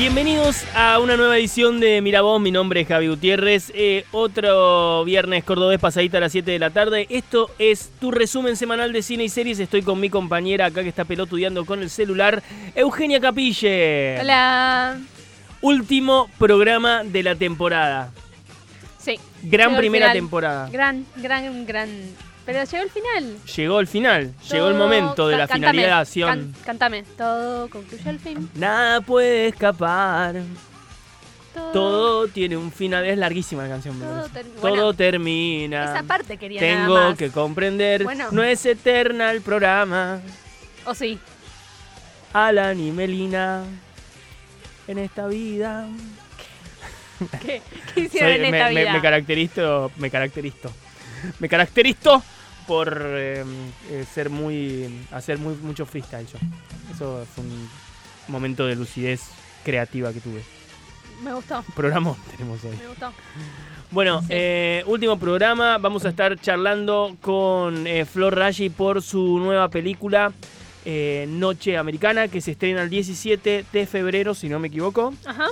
Bienvenidos a una nueva edición de Miravoz, mi nombre es Javi Gutiérrez, eh, otro viernes cordobés pasadita a las 7 de la tarde. Esto es tu resumen semanal de cine y series, estoy con mi compañera acá que está pelotudeando con el celular, Eugenia Capille. Hola. Último programa de la temporada. Sí. Gran primera final. temporada. Gran, gran, gran. Pero llegó el final. Llegó el final, llegó el momento de la finalización. can- cántame. Todo concluye al fin. Nada puede escapar. Todo tiene un final. Es larguísima la canción. Todo ter- Todo bueno, termina. Esa parte quería nada Tengo más. que comprender. Bueno. No es eterna el programa. O sí. Alan y Melina. En esta vida. ¿Qué, qué hicieron Soy- en me, esta me- vida? me caracterizo. Me caracterizo. Me caracterizo por eh, eh, ser muy. hacer muy, mucho freestyle yo. Eso fue un momento de lucidez creativa que tuve. Me gustó, Programa tenemos hoy. me gustó. Bueno, Sí. eh, último programa. Vamos a estar charlando con eh, Flor Raji por su nueva película eh, Noche Americana, que se estrena el 17 de febrero, si no me equivoco. Ajá.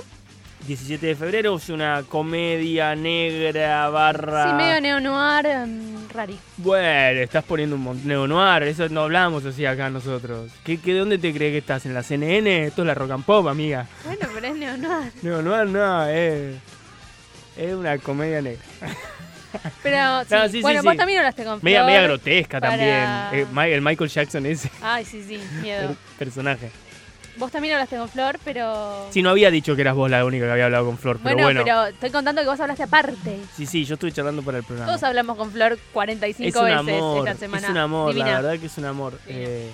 17 de febrero es una comedia negra barra. Sí, medio neo-noir, em, rari. Bueno, estás poniendo un montón neo-noir, eso no hablamos así acá nosotros. ¿Qué, qué, ¿Dónde te crees que estás? ¿En la CNN? Esto es la rock and pop, amiga. Bueno, pero es neo-noir. Neo-noir no, es, es una comedia negra. Pero sí. No, sí, bueno, sí. vos también hablaste con Media, media grotesca para- también. Eh, el Michael Jackson ese Ay, sí, sí, miedo. per- personaje. Vos también hablaste con Flor, pero... Sí, no había dicho que eras vos la única que había hablado con Flor, pero bueno, bueno. pero estoy contando que vos hablaste aparte. Sí, sí, yo estuve charlando para el programa. Todos hablamos con Flor 45 es un veces amor, esta semana. es un amor, Divina. la verdad que es un amor. Eh,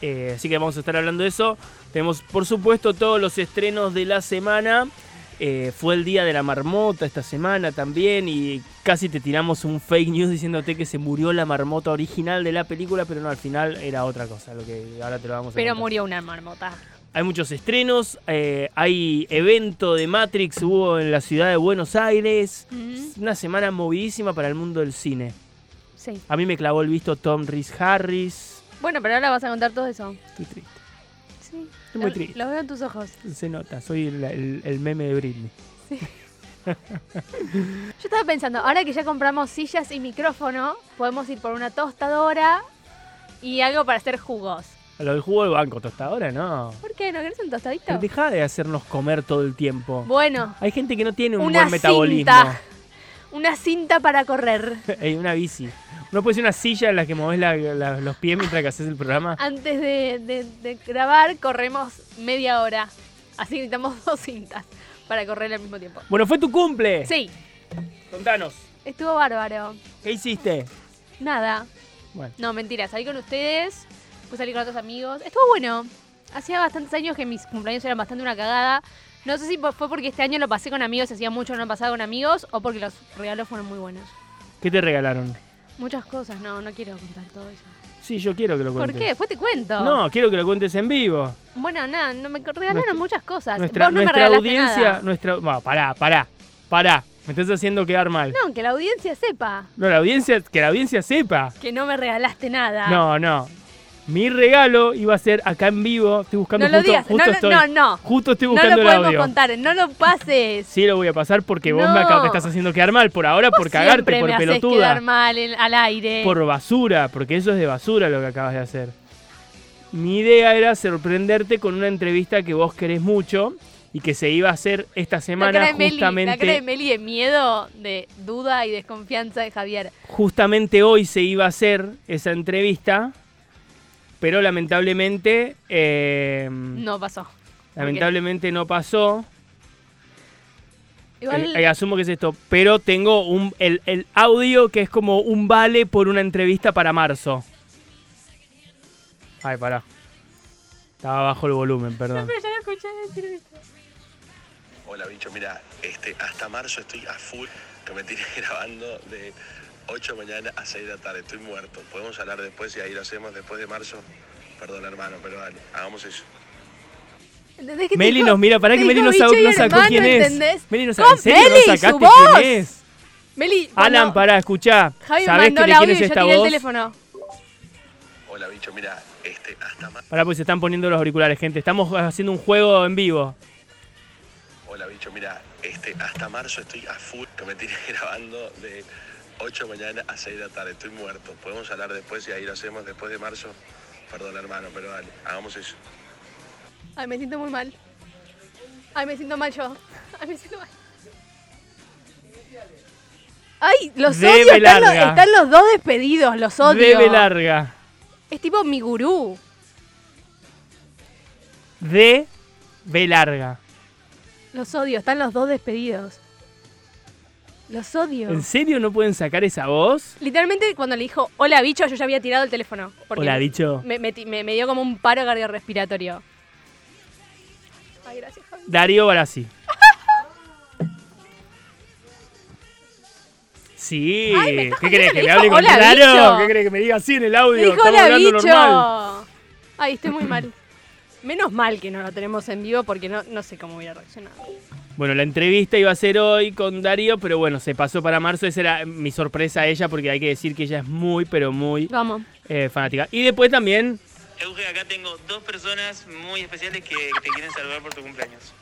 eh, así que vamos a estar hablando de eso. Tenemos, por supuesto, todos los estrenos de la semana. Eh, fue el día de la marmota esta semana también y casi te tiramos un fake news diciéndote que se murió la marmota original de la película, pero no, al final era otra cosa, lo que ahora te lo vamos a Pero contar. murió una marmota. Hay muchos estrenos, eh, hay evento de Matrix, hubo en la ciudad de Buenos Aires. Mm, Una semana movidísima para el mundo del cine. Sí. A mí me clavó el visto Tom Rhys Harris. Bueno, pero ahora vas a contar todo eso. Estoy triste, Sí. estoy muy triste. Lo veo en tus ojos. Se nota, soy el, el- el meme de Britney. Yo estaba pensando, ahora que ya compramos sillas y micrófono, podemos ir por una tostadora y algo para hacer jugos. A lo del jugo del banco, tostadora, no. ¿Por qué? ¿No querés un tostadito? Deja de hacernos comer todo el tiempo. Bueno, Hay gente que no tiene un una buen metabolismo. cinta. Una cinta para correr. Una bici. Uno puede ser una silla en la que moves la- la- los pies mientras que haces el programa. Antes de, de- de grabar, corremos media hora. Así necesitamos dos cintas para correr al mismo tiempo. Bueno, fue tu cumple. Sí, Contanos, estuvo bárbaro. ¿qué hiciste? Nada. Bueno, No, mentira, salí con ustedes, pues salí con otros amigos. Estuvo bueno. Hacía bastantes años que mis cumpleaños eran bastante una cagada. No sé si fue porque este año lo pasé con amigos, hacía mucho no pasaba con amigos, o porque los regalos fueron muy buenos. ¿qué te regalaron? Muchas cosas, no, no quiero contar todo eso. Sí, yo quiero que lo ¿Por cuentes. qué? Después te cuento. No, quiero que lo cuentes en vivo. Bueno, nada, no me regalaron Nuestra- muchas cosas. Nuestra, Vos no nuestra audiencia, nada. nuestra. Bueno, pará, pará, pará. Me estás haciendo quedar mal. No, que la audiencia sepa No, la audiencia, que la audiencia sepa. que no me regalaste nada. No, no. Mi regalo iba a ser acá en vivo. Estoy buscando No lo justo, digas, justo no, no, estoy, no, no. Justo estoy No buscando lo el podemos audio. contar, no lo pases. Sí lo voy a pasar porque vos me, No. acá- me estás haciendo quedar mal por ahora, por cagarte, siempre por me haces pelotuda. quedar mal en- al aire. Por basura, porque eso es de basura lo que acabas de hacer. Mi idea era sorprenderte con una entrevista que vos querés mucho y que se iba a hacer esta la semana cara de Meli, justamente. la cara de Meli de miedo, de duda y desconfianza de Javier. justamente hoy se iba a hacer esa entrevista, pero lamentablemente, eh, No pasó. lamentablemente no pasó. Igual, Eh, eh, asumo que es esto, pero tengo un, el, el audio que es como un vale por una entrevista para marzo. Ay, pará. Estaba bajo el volumen, perdón. pero ya lo escuché decir esto. Hola bicho, mira, este, hasta marzo estoy a full, que me tiré grabando de 8 de mañana a 6 de la tarde, estoy muerto. Podemos hablar después y ahí lo hacemos después de marzo. Perdón hermano, pero dale, hagamos eso. ¿Entendés que te Meli dijo- nos mira, pará te que Meli no, sacó, quién es. Meli no ¡Con sacó, ¿en serio Meli, sacaste quién es? Meli, Alan, cuando pará, escuchá. Javi ¿Sabés mandó que quién audio es esta el voz? teléfono. Hola bicho, mira, este, hasta marzo. Pará, pues se están poniendo los auriculares, gente. Estamos haciendo un juego en vivo. bicho, mira, este, hasta marzo estoy a full, que me tiene grabando de 8 de mañana a 6 de la tarde, estoy muerto. Podemos hablar después y ahí lo hacemos después de marzo. Perdón, hermano, pero dale, hagamos eso. Ay, me siento muy mal. Ay, me siento mal yo. Ay, me siento mal. Ay, los Debe odio. Están los, larga. están los dos despedidos, los odio. Debe larga. Es tipo mi gurú. De B larga. Los odio, están los dos despedidos. Los odio. ¿En serio no pueden sacar esa voz? Literalmente cuando le dijo hola bicho, yo ya había tirado el teléfono. Porque Hola, bicho. Me, me me- dio como un paro cardiorrespiratorio. Ay, gracias, Javi. Darío Barassi. Sí, Ay, ¿qué crees? ¿Que le me hable con "Hola, claro? bicho". ¿Qué crees? ¿Que me diga así en el Me audio? dijo Estamos hola hablando bicho. normal. Ay, estoy muy mal. Menos mal que no lo tenemos en vivo porque no, no sé cómo hubiera reaccionado. Bueno, la entrevista iba a ser hoy con Darío, pero bueno, se pasó para marzo. Esa era mi sorpresa a ella, porque hay que decir que ella es muy, pero muy Vamos. eh, fanática. Y después también, Euge, acá tengo dos personas muy especiales que que te quieren saludar por tu cumpleaños.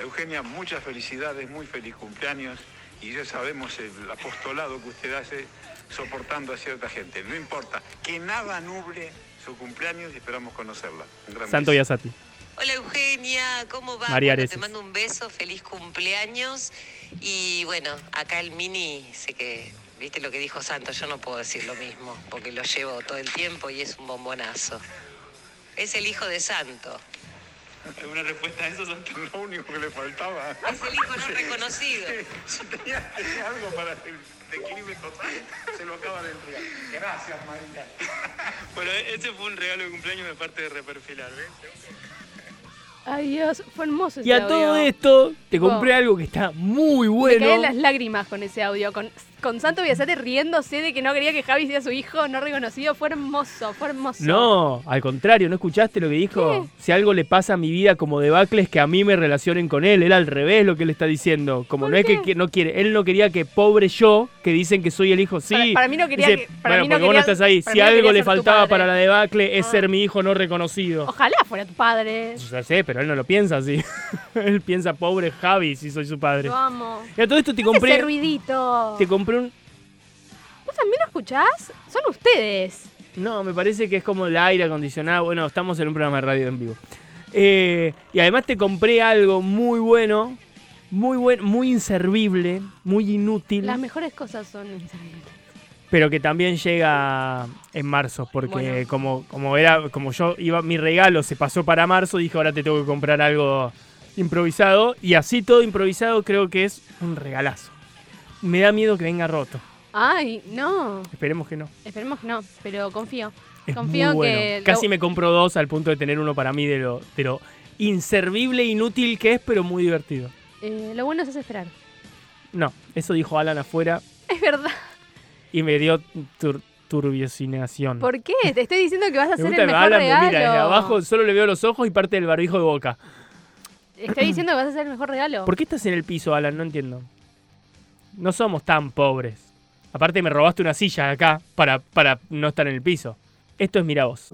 Eugenia, muchas felicidades, muy feliz cumpleaños y ya sabemos el apostolado que usted hace soportando a cierta gente. No importa, que nada nuble su cumpleaños y esperamos conocerla. Un gran Santo. Yasati. Hola Eugenia, ¿cómo va? María Bueno, te mando un beso, feliz cumpleaños. Y bueno, acá el mini, sé que, viste lo que dijo Santo, yo no puedo decir lo mismo, porque lo llevo todo el tiempo y es un bombonazo. Es el hijo de Santo, ¿Alguna respuesta a eso, Santo? Lo único que le faltaba. es el hijo no reconocido. Si tenía, tenía algo para el declive total, se lo acaba de entregar. Gracias, María. Bueno, ese fue un regalo de cumpleaños de parte de Reperfilar, ¿ves? Ay Dios, fue hermoso ese Y a audio. todo esto, te compré algo que está muy Me bueno. caen las lágrimas con ese audio. Con, con Santo Biasate riéndose de que no quería que Javi sea su hijo no reconocido. Fue hermoso, fue hermoso. No, al contrario, ¿no escuchaste lo que dijo? Si algo le pasa a mi vida como debacle es que a mí me relacionen con él. Era al revés lo que él está diciendo. Como ¿Por no es que, no quiere, él no quería que pobre yo, que dicen que soy el hijo, sí. Para- para mí no quería Dice, que- para bueno, mí no porque vos no estás ahí. Si no algo le faltaba para la debacle es Ah. ser mi hijo no reconocido. Ojalá fuera tu padre. Ya sé, pero él no lo piensa así. él piensa, pobre Javi, si soy su padre. Amo. Y a todo esto te Ese compré, ruidito. te compré ¿Vos también lo escuchás? Son ustedes. No, me parece que es como el aire acondicionado. Bueno, estamos en un programa de radio en vivo. Eh, y además te compré algo muy bueno, muy bueno, muy inservible, muy inútil, Las mejores cosas son inservibles. pero que también llega en marzo, porque Bueno. como, como era, como yo iba, mi regalo se pasó para marzo, dije ahora te tengo que comprar algo improvisado. Y así todo improvisado creo que es un regalazo. Me da miedo que venga roto. Ay, no. Esperemos que no. Esperemos que no, pero confío. Es Confío muy bueno. que lo- Casi me compro dos al punto de tener uno para mí de lo, de lo inservible e inútil que es, pero muy divertido. Eh, lo bueno es esperar. No, eso dijo Alan afuera Es verdad. y me dio tur turbiocinación. ¿Por qué? Te estoy diciendo que vas a hacer el mejor Alan regalo. mira desde abajo, solo le veo los ojos y parte del barbijo de boca. Estoy diciendo que vas a hacer el mejor regalo. ¿Por qué estás en el piso, Alan? No entiendo. No somos tan pobres. Aparte me robaste una silla acá para, para no estar en el piso. Esto es Mira vos.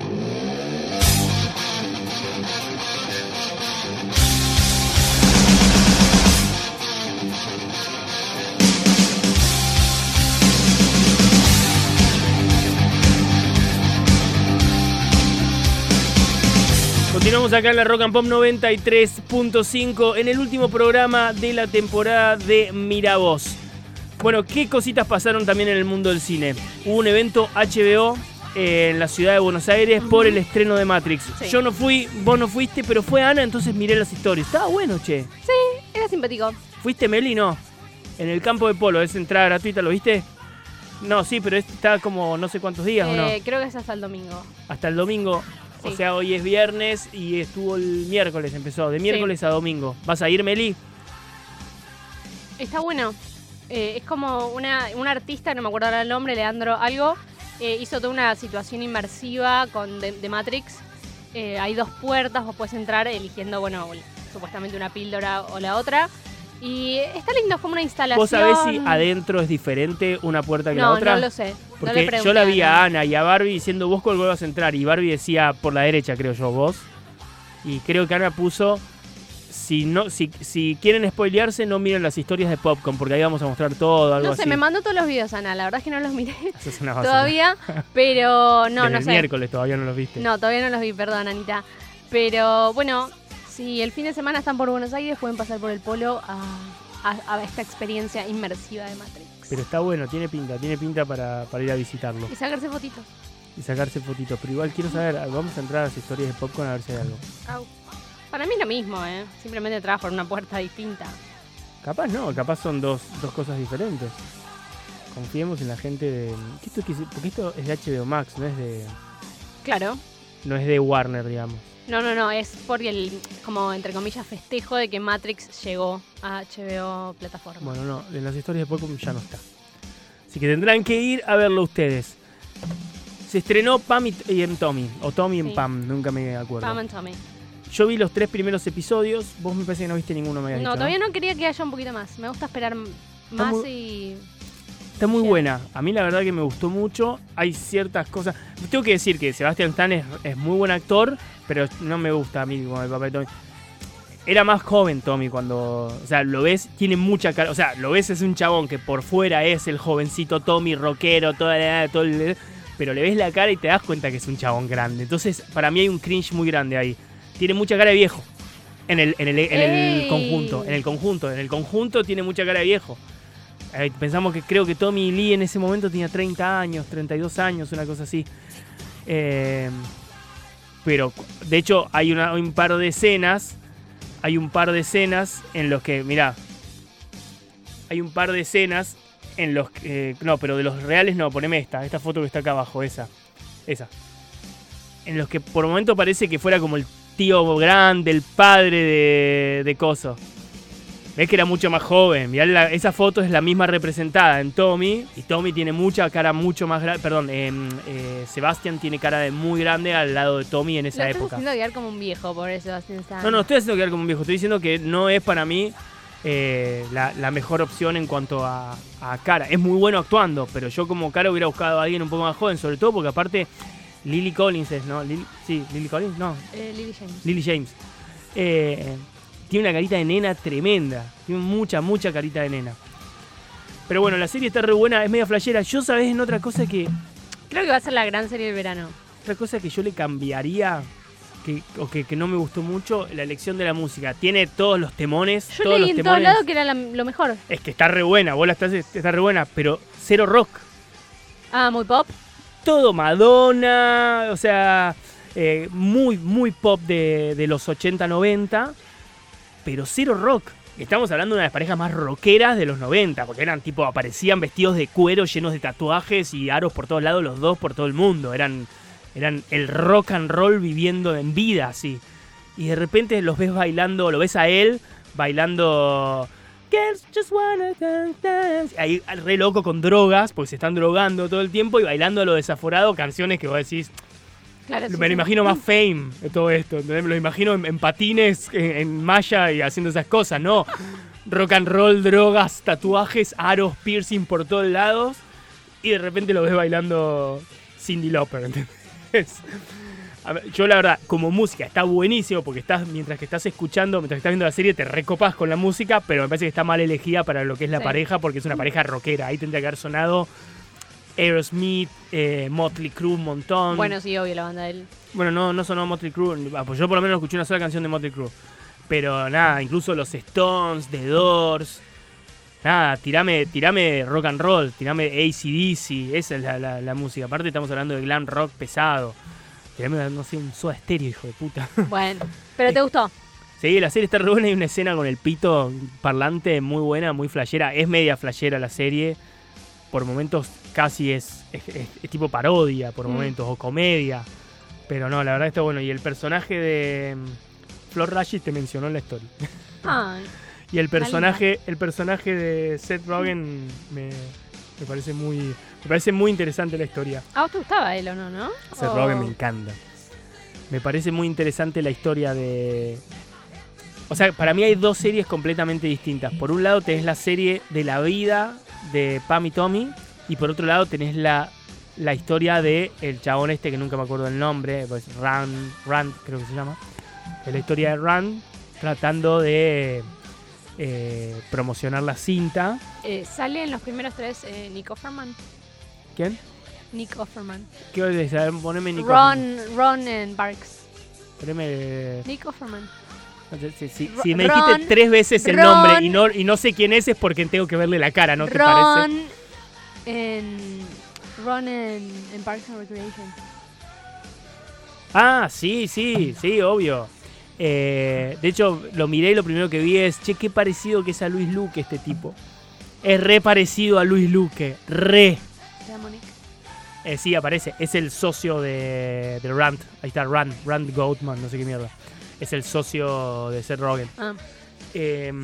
Continuamos acá en la Rock and Pop 93.5 en el último programa de la temporada de Miravoz. Bueno, ¿qué cositas pasaron también en el mundo del cine? Hubo un evento HBO en la ciudad de Buenos Aires por el estreno de Matrix. Sí. Yo no fui, vos no fuiste, pero fue Ana, entonces miré las historias. Estaba bueno, che. Sí, era simpático. ¿Fuiste Meli? No. En el campo de polo, es entrada gratuita, ¿lo viste? No, sí, pero está como no sé cuántos días, ¿o no? Eh, creo que es hasta el domingo. Hasta el domingo. O sea, hoy es viernes y estuvo el miércoles, empezó. De miércoles a domingo. ¿Vas a ir, Meli? Está bueno. Eh, es como una, un artista, no me acuerdo ahora el nombre, Leandro algo, eh, hizo toda una situación inmersiva con de, de Matrix. Eh, hay dos puertas, vos puedes entrar eligiendo, bueno, supuestamente una píldora o la otra. Y está lindo, es como una instalación. ¿Vos sabés si adentro es diferente una puerta que No, la otra? no lo sé. no Porque yo la vi a Ana. Ana y a Barbie diciendo vos cuál vas a entrar. Y Barbie decía por la derecha, creo yo, vos. Y creo que Ana puso si no si, si quieren spoilearse, no miren las historias de Popcorn, porque ahí vamos a mostrar todo, algo No sé, así. me mandó todos los videos, Ana. La verdad es que no los miré Eso es una todavía, pero no, Desde no el sé. miércoles todavía no los viste. No, todavía no los vi, perdón, Anita. Pero bueno, si el fin de semana están por Buenos Aires, pueden pasar por el polo a, a- a esta experiencia inmersiva de Matrix. Pero está bueno, tiene pinta, tiene pinta para, para ir a visitarlo Y sacarse fotitos. y sacarse fotitos. Pero igual quiero saber, vamos a entrar a las historias de Popcorn a ver si hay algo. Au. Para mí es lo mismo, ¿eh? Simplemente entras por una puerta distinta. Capaz no, capaz son dos, dos cosas diferentes. Confiemos en la gente de. ¿qué esto porque esto es de HBO Max, no es de. Claro. No es de Warner, digamos. No, no, no, es por el, como entre comillas, festejo de que Matrix llegó a HBO plataforma. Bueno, no, en las historias de Popcorn ya no está. Así que tendrán que ir a verlo ustedes. Se estrenó Pam y, y en Tommy, o Tommy en Sí. Pam, nunca me acuerdo. Pam and Tommy. Yo vi los tres primeros episodios, vos me parece que no viste ninguno, me No, dicho, todavía no quería que haya un poquito más. Me gusta esperar Está más muy- y... Está muy buena. A mí la verdad que me gustó mucho. Hay ciertas cosas. Tengo que decir que Sebastian Stan es, es muy buen actor, pero no me gusta a mí como el papá de Tommy. Era más joven Tommy cuando. O sea, lo ves, tiene mucha cara. O sea, lo ves, es un chabón que por fuera es el jovencito Tommy, rockero, toda la, todo el- pero le ves la cara y te das cuenta que es un chabón grande. Entonces, para mí hay un cringe muy grande ahí. Tiene mucha cara de viejo. En el, en el, en el conjunto. En el conjunto. En el conjunto tiene mucha cara de viejo. Eh, pensamos que creo que Tommy Lee en ese momento tenía 30 años, 32 años, una cosa así. Eh, pero de hecho hay, una- hay un par de escenas, hay un par de escenas en los que, mirá, hay un par de escenas en los que, eh, no, pero de los reales no, poneme esta, esta foto que está acá abajo, esa, esa. En los que por momento parece que fuera como el tío grande, el padre de, de Coso. Ves que era mucho más joven. Mirá, la- esa foto es la misma representada en Tommy. Y Tommy tiene mucha cara mucho más grande. Perdón, em, eh, Sebastian tiene cara de muy grande al lado de Tommy en Lo esa estás época. haciendo quedar como un viejo, por eso. Sebastián Stan. No, no, estoy haciendo quedar como un viejo. Estoy diciendo que no es para mí eh, la, la mejor opción en cuanto a, a cara. Es muy bueno actuando, pero yo como cara hubiera buscado a alguien un poco más joven, sobre todo porque aparte Lily Collins es, ¿no? Lily- sí, Lily Collins, no, Eh, Lily James. Lily James. Eh, tiene una carita de nena tremenda. Tiene mucha, mucha carita de nena. Pero bueno, la serie está re buena, es media flashera. Yo, ¿sabes? En otra cosa que. Creo que va a ser la gran serie del verano. Otra cosa que yo le cambiaría. Que, o que, que no me gustó mucho, la elección de la música. Tiene todos los temones. Yo todos leí los en todos temones. lados que era la- lo mejor. Es que está re buena, vos la estás, está re buena, pero cero rock. Ah, muy pop. Todo Madonna, o sea, eh, muy, muy pop de, de los 80-90, pero cero rock. Estamos hablando de una de las parejas más rockeras de los 90, porque eran tipo, aparecían vestidos de cuero llenos de tatuajes y aros por todos lados, los dos por todo el mundo. Eran, eran el rock and roll viviendo en vida, así. Y de repente los ves bailando, lo ves a él bailando. Girls just wanna dance, dance. Ahí re loco con drogas, porque se están drogando todo el tiempo y bailando a lo desaforado canciones que vos decís. Claro, sí, me lo sí. imagino más fame de todo esto. ¿entendés? Me lo imagino en, en patines, en, en malla y haciendo esas cosas, ¿no? Rock and roll, drogas, tatuajes, aros, piercing por todos lados. Y de repente lo ves bailando Cindy Lauper, ¿entendés? Ver, yo la verdad, como música está buenísimo porque estás, mientras que estás escuchando, mientras que estás viendo la serie, te recopas con la música, pero me parece que está mal elegida para lo que es la Sí. pareja porque es una pareja rockera. Ahí tendría que haber sonado Aerosmith, eh, Motley Crue un montón. Bueno, sí, obvio, la banda de él. Bueno, no, no sonó Motley Crue. ah, Pues yo por lo menos escuché una sola canción de Motley Crue. Pero nada, incluso los Stones, The Doors. Nada, tirame, tirame rock and roll, tirame ACDC. Esa es la, la- la música. Aparte estamos hablando de glam rock pesado. No sé, un soda estéreo, hijo de puta. Bueno, pero te gustó. Sí, la serie está re buena. Hay una escena con el pito parlante muy buena, muy flashera. Es media flashera la serie. Por momentos casi es, es, es- es tipo parodia, por Mm. momentos, o comedia. Pero no, la verdad está bueno. Y el personaje de mm, Flor Rashid te mencionó en la historia. Ay, Y el personaje, el personaje de Seth Rogen me, me parece muy. Me parece muy interesante la historia. ¿A vos te gustaba él o no, no? Seth O- Rogen me encanta. Me parece muy interesante la historia de. O sea, para mí hay dos series completamente distintas. Por un lado tenés la serie de la vida de Pam y Tommy. Y por otro lado tenés la, la historia de el chabón este que nunca me acuerdo el nombre. Pues Rand, Rand creo que se llama. Es la historia de Rand. tratando de eh, promocionar la cinta. Eh, sale en los primeros tres eh, Nick Offerman. ¿Quién? Nick Offerman. Poneme Nico. Ron, Ron en Barks. Poneme- Nick Offerman. Si, si- Ro- si me Ron- dijiste tres veces el Ron- nombre y no, y no sé quién es, es porque tengo que verle la cara, ¿no te parece? Ron en. Ron en, en Parks and Recreation. Ah, sí, sí, sí, obvio. Eh, de hecho, lo miré y lo primero que vi es, che, qué parecido que es a Luis Luque este tipo. Es re parecido a Luis Luque, re. Eh, sí, aparece, es el socio de, de Rand. Ahí está, Rand, Rand Goatman, no sé qué mierda. Es el socio de Seth Rogen. Ah, quiero.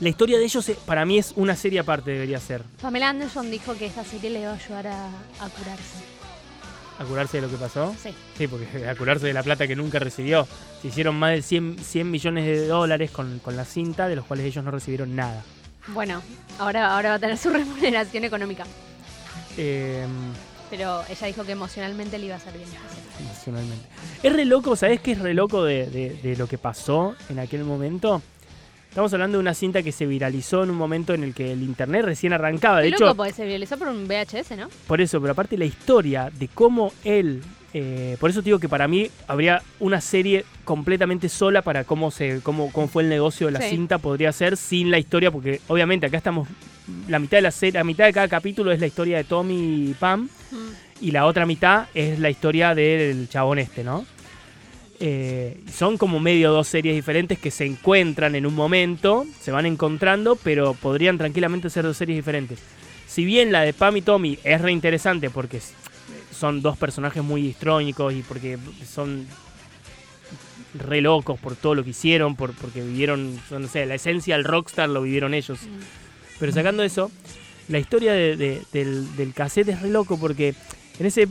la historia de ellos, eh, para mí, es una serie aparte, debería ser. Pamela Anderson dijo que esta serie le iba a ayudar a, a curarse. A curarse de lo que pasó. Sí. Sí, porque a curarse de la plata que nunca recibió. Se hicieron más de 100, 100 millones de dólares con, con la cinta, de los cuales ellos no recibieron nada. Bueno, ahora, ahora va a tener su remuneración económica. Em, Pero ella dijo que emocionalmente le iba a hacer bien. emocionalmente. Es re loco, ¿sabés qué es re loco de, de- de lo que pasó en aquel momento? Estamos hablando de una cinta que se viralizó en un momento en el que el internet recién arrancaba. De hecho, loco porque se viralizó por un VHS, ¿no? por eso, pero aparte la historia de cómo él. Eh, por eso te digo que para mí habría una serie completamente sola para cómo se cómo, cómo fue el negocio de la Sí. cinta podría ser sin la historia porque obviamente acá estamos la mitad de la serie la mitad de cada capítulo es la historia de Tommy y Pam Mm. y la otra mitad es la historia del chabón este, ¿no? Eh, son como medio dos series diferentes que se encuentran en un momento, se van encontrando, pero podrían tranquilamente ser dos series diferentes. Si bien la de Pam y Tommy es re interesante porque son dos personajes muy histrónicos y porque son re locos por todo lo que hicieron, por, porque vivieron, no sé, la esencia del rockstar lo vivieron ellos. Pero sacando eso, la historia de- de- del, del cassette es re loco porque en ese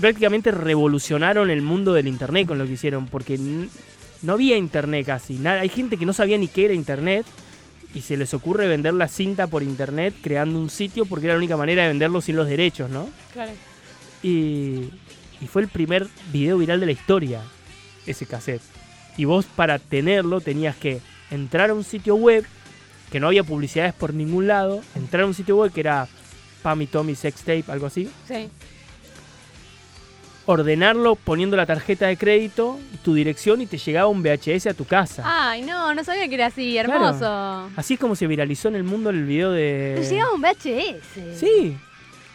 prácticamente revolucionaron el mundo del internet con lo que hicieron porque no había internet casi nada hay gente que no sabía ni qué era internet y se les ocurre vender la cinta por internet creando un sitio porque era la única manera de venderlo sin los derechos no Claro. Y, y fue el primer video viral de la historia ese cassette y vos para tenerlo tenías que entrar a un sitio web que no había publicidades por ningún lado entrar a un sitio web que era Pam y Tommy Sex Tape algo así Sí. ordenarlo poniendo la tarjeta de crédito, tu dirección y te llegaba un VHS a tu casa. Ay, no, no sabía que era así, Claro. hermoso. Así es como se viralizó en el mundo el video de... Te llegaba un VHS. Sí.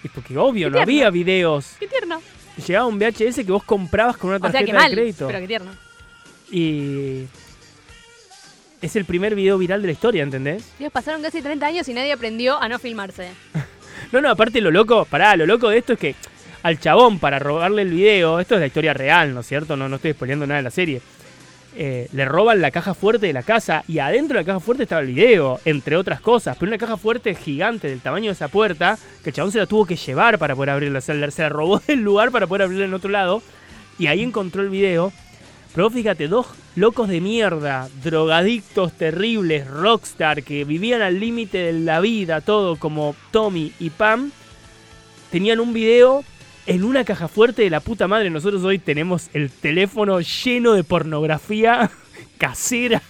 Es porque obvio, no había videos. Qué tierno. Llegaba un VHS que vos comprabas con una O sea, tarjeta que mal, de crédito. pero qué tierno. Y es el primer video viral de la historia, ¿entendés? Dios, pasaron casi 30 años y nadie aprendió a no filmarse. No, no, aparte lo loco, pará, lo loco de esto es que al chabón para robarle el video, esto es la historia real, ¿no es cierto? No, no estoy spoileando nada de la serie. Eh, le roban la caja fuerte de la casa y adentro de la caja fuerte estaba el video, entre otras cosas. Pero una caja fuerte gigante del tamaño de esa puerta, que el chabón se la tuvo que llevar para poder abrirla. Se la, se la robó del lugar para poder abrirla en otro lado. Y ahí encontró el video. Pero fíjate, dos locos de mierda, drogadictos terribles, rockstar, que vivían al límite de la vida, todo como Tommy y Pam, tenían un video en una caja fuerte de la puta madre. Nosotros hoy tenemos el teléfono lleno de pornografía casera.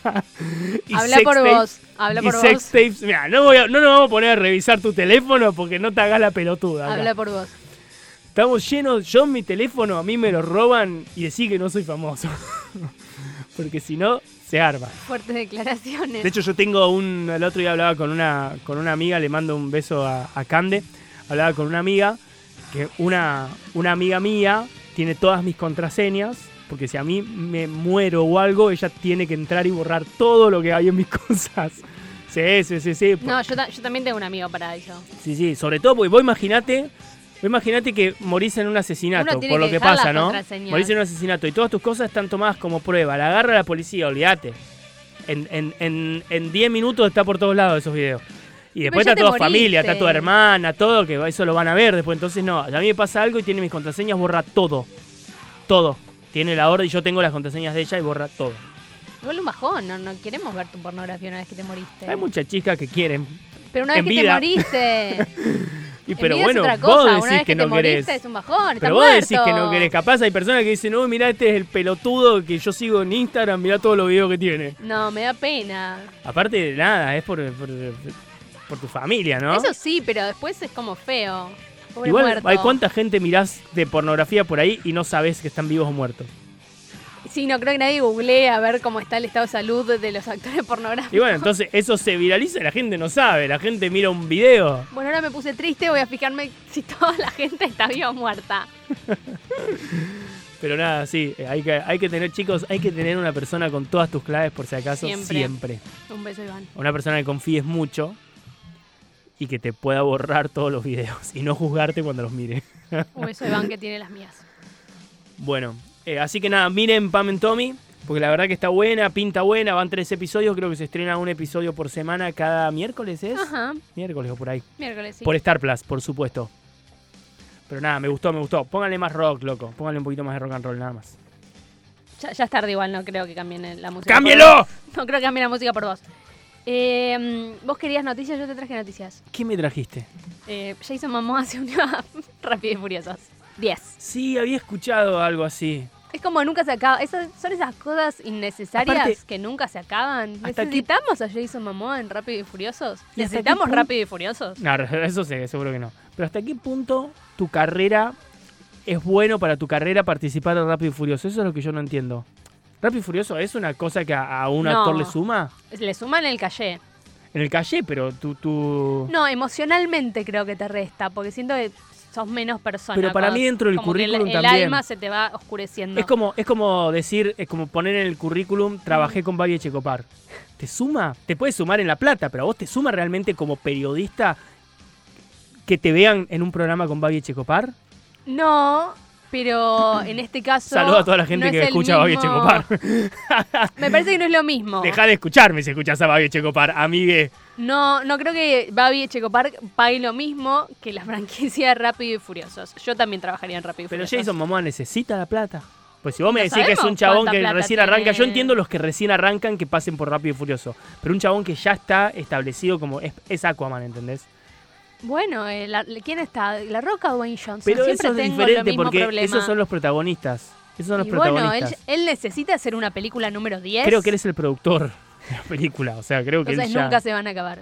Y Habla sex por tapes- vos, habla y por sex vos. tapes. Mira, no, voy a- no nos vamos a poner a revisar tu teléfono porque no te hagas la pelotuda. acá. Habla por vos. Estamos llenos, yo mi teléfono a mí me lo roban y decís que no soy famoso. Porque si no, se arma. Fuertes declaraciones. De hecho, yo tengo un. El otro día hablaba con una, con una amiga, le mando un beso a, a Cande. Hablaba con una amiga, que una, una amiga mía tiene todas mis contraseñas. Porque si a mí me muero o algo, ella tiene que entrar y borrar todo lo que hay en mis cosas. Sí, sí, sí, sí. no, yo, ta- yo también tengo un amigo para eso. Sí, sí, sobre todo porque vos imaginate, vos imaginate que morís en un asesinato, por lo que pasa, ¿no? Morís en un asesinato y todas tus cosas están tomadas como prueba. La agarra la policía, olvídate. En 10 en, en, en 10 minutos está por todos lados esos videos. Y después está toda familia, está tu hermana, todo, que eso lo van a ver después. Entonces, no, a mí me pasa algo y tiene mis contraseñas, borra todo. Todo. Tiene la orden y yo tengo las contraseñas de ella y borra todo. Igual un bajón, no, no queremos ver tu pornografía una vez que te moriste. Hay muchas chicas que quieren. Pero una vez en que vida. te moriste. Y pero bueno, es otra vos decís Una vez que que, no te querés. es un bajón. Pero vos decís muerto. que no querés. Capaz hay personas que dicen, no, mirá, este es el pelotudo que yo sigo en Instagram, mirá todos los videos que tiene. No, me da pena. Aparte de nada, es por, por, por tu familia, ¿no? Eso sí, pero después es como feo. Pobre Igual muerto. hay cuánta gente mirás de pornografía por ahí y no sabes que están vivos o muertos. Sí, no creo que nadie googlee a ver cómo está el estado de salud de los actores pornográficos. Y bueno, entonces eso se viraliza y la gente no sabe. La gente mira un video. Bueno, ahora me puse triste, voy a fijarme si toda la gente está viva o muerta. Pero nada, sí, hay que, hay que tener, chicos, hay que tener una persona con todas tus claves por si acaso, Siempre. siempre. Un beso, Iván. Una persona que confíes mucho y que te pueda borrar todos los videos y no juzgarte cuando los mire. Un beso, Iván, que tiene las mías. Bueno, eh, así que nada, miren Pam and Tommy, porque la verdad que está buena, pinta buena, van tres episodios, creo que se estrena un episodio por semana cada miércoles, ¿es? Ajá, Miércoles o por ahí. miércoles, sí. Por Star Plus, por supuesto. Pero nada, me gustó, me gustó. Pónganle más rock, loco. Pónganle un poquito más de rock and roll, nada más. Ya, ya es tarde igual, no creo que cambien la música. ¡Cámbielo! por. No creo que cambien la música por vos. Eh, vos querías noticias, yo te traje noticias. ¿Qué me trajiste? Eh, Jason Momoa se unió a Rápido y Furiosos. 10. Sí, había escuchado algo así. Es como nunca se acaba. Esas, son esas cosas innecesarias Aparte, que nunca se acaban. ¿hasta qué- ¿Necesitamos a Jason Momoa en Rápido y Furiosos? ¿Y hasta qué ¿Necesitamos punto? Rápido y Furiosos? No, eso sé, seguro que no. Pero ¿hasta qué punto tu carrera es bueno para tu carrera participar en Rápido y Furioso? Eso es lo que yo no entiendo. ¿Rápido y Furioso es una cosa que a, a un No. actor le suma? Le suman el calle. En el calle, pero tú... tú... No, emocionalmente creo que te resta, porque siento que sos menos persona. Pero para mí dentro del el- currículum el, también. alma se te va oscureciendo. Es como, es como decir, es como poner en el currículum, trabajé con Babi Checopar. ¿Te suma? Te puede sumar en La Plata, pero a vos te suma realmente como periodista que te vean en un programa con Babi Checopar. No, pero en este caso. Saludo a toda la gente no que es escucha a Babi mismo- Checopar. Me parece que no es lo mismo. Deja de escucharme si escuchas a Babi Checopar, amigue. No, no creo que Babi Echecopar pague lo mismo que la franquicia Rápido y Furiosos. Yo también trabajaría en Rápido y Pero Furiosos. Jason Momoa necesita la plata. Pues si vos me No decís que es un chabón que recién arranca, yo entiendo los que recién arrancan que pasen por Rápido y Furioso. Pero un chabón que ya está establecido como es, es Aquaman, ¿entendés? Bueno, eh, la- ¿quién está? ¿La Roca o Dwayne Johnson? Pero Siempre eso es tengo diferente mismo porque problema. esos son los protagonistas. Esos son los y bueno, él, protagonistas. él necesita hacer una película número 10. Creo que él es el productor de la película. O sea, creo que Entonces él ya. nunca se van a acabar.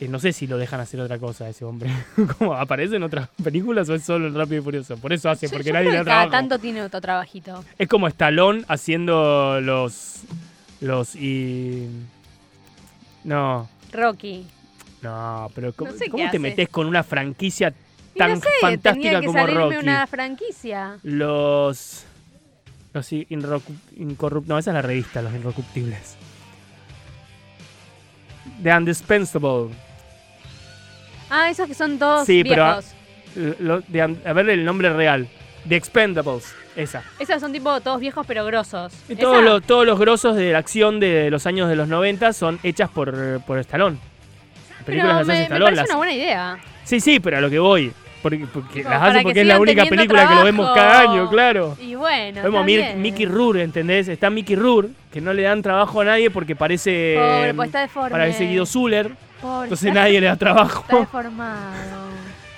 eh, no sé si lo dejan hacer otra cosa ese hombre. ¿Cómo? ¿Aparece en otras películas o es solo en Rápido y Furioso? Por eso hace, Yo- porque yo nadie creo le trabajo. tanto tiene otro trabajito. Es como Stallone haciendo los. Los y. No, Rocky. No, pero ¿cómo, No sé qué cómo te metes con una franquicia tan no sé, fantástica tenía que como Rocky? una franquicia. Los. Los incorruptibles. No, esa es la revista, los incorruptibles. The Undispensable. Ah, esos que son todos Sí, pero- viejos. L- lo- de un- a ver el nombre real. The Expendables. Esa. Esos son tipo todos viejos pero grosos. Y todos, los, todos los grosos de la acción de los años de los 90 son hechas por, por Stallone. Las Películas las me, hace me Stallone. parece las- una buena idea. Sí, sí, pero a lo que voy. Porque, porque las para hace que porque es la única película que lo vemos cada año, claro. Y bueno, Vemos a. Mickey Rourke, ¿entendés? Está Mickey Rourke, que no le dan trabajo a nadie porque parece. Pobre, pues está deforme. Parece Guido Zuller. Pobre, Entonces está- nadie le da trabajo. Está deformado.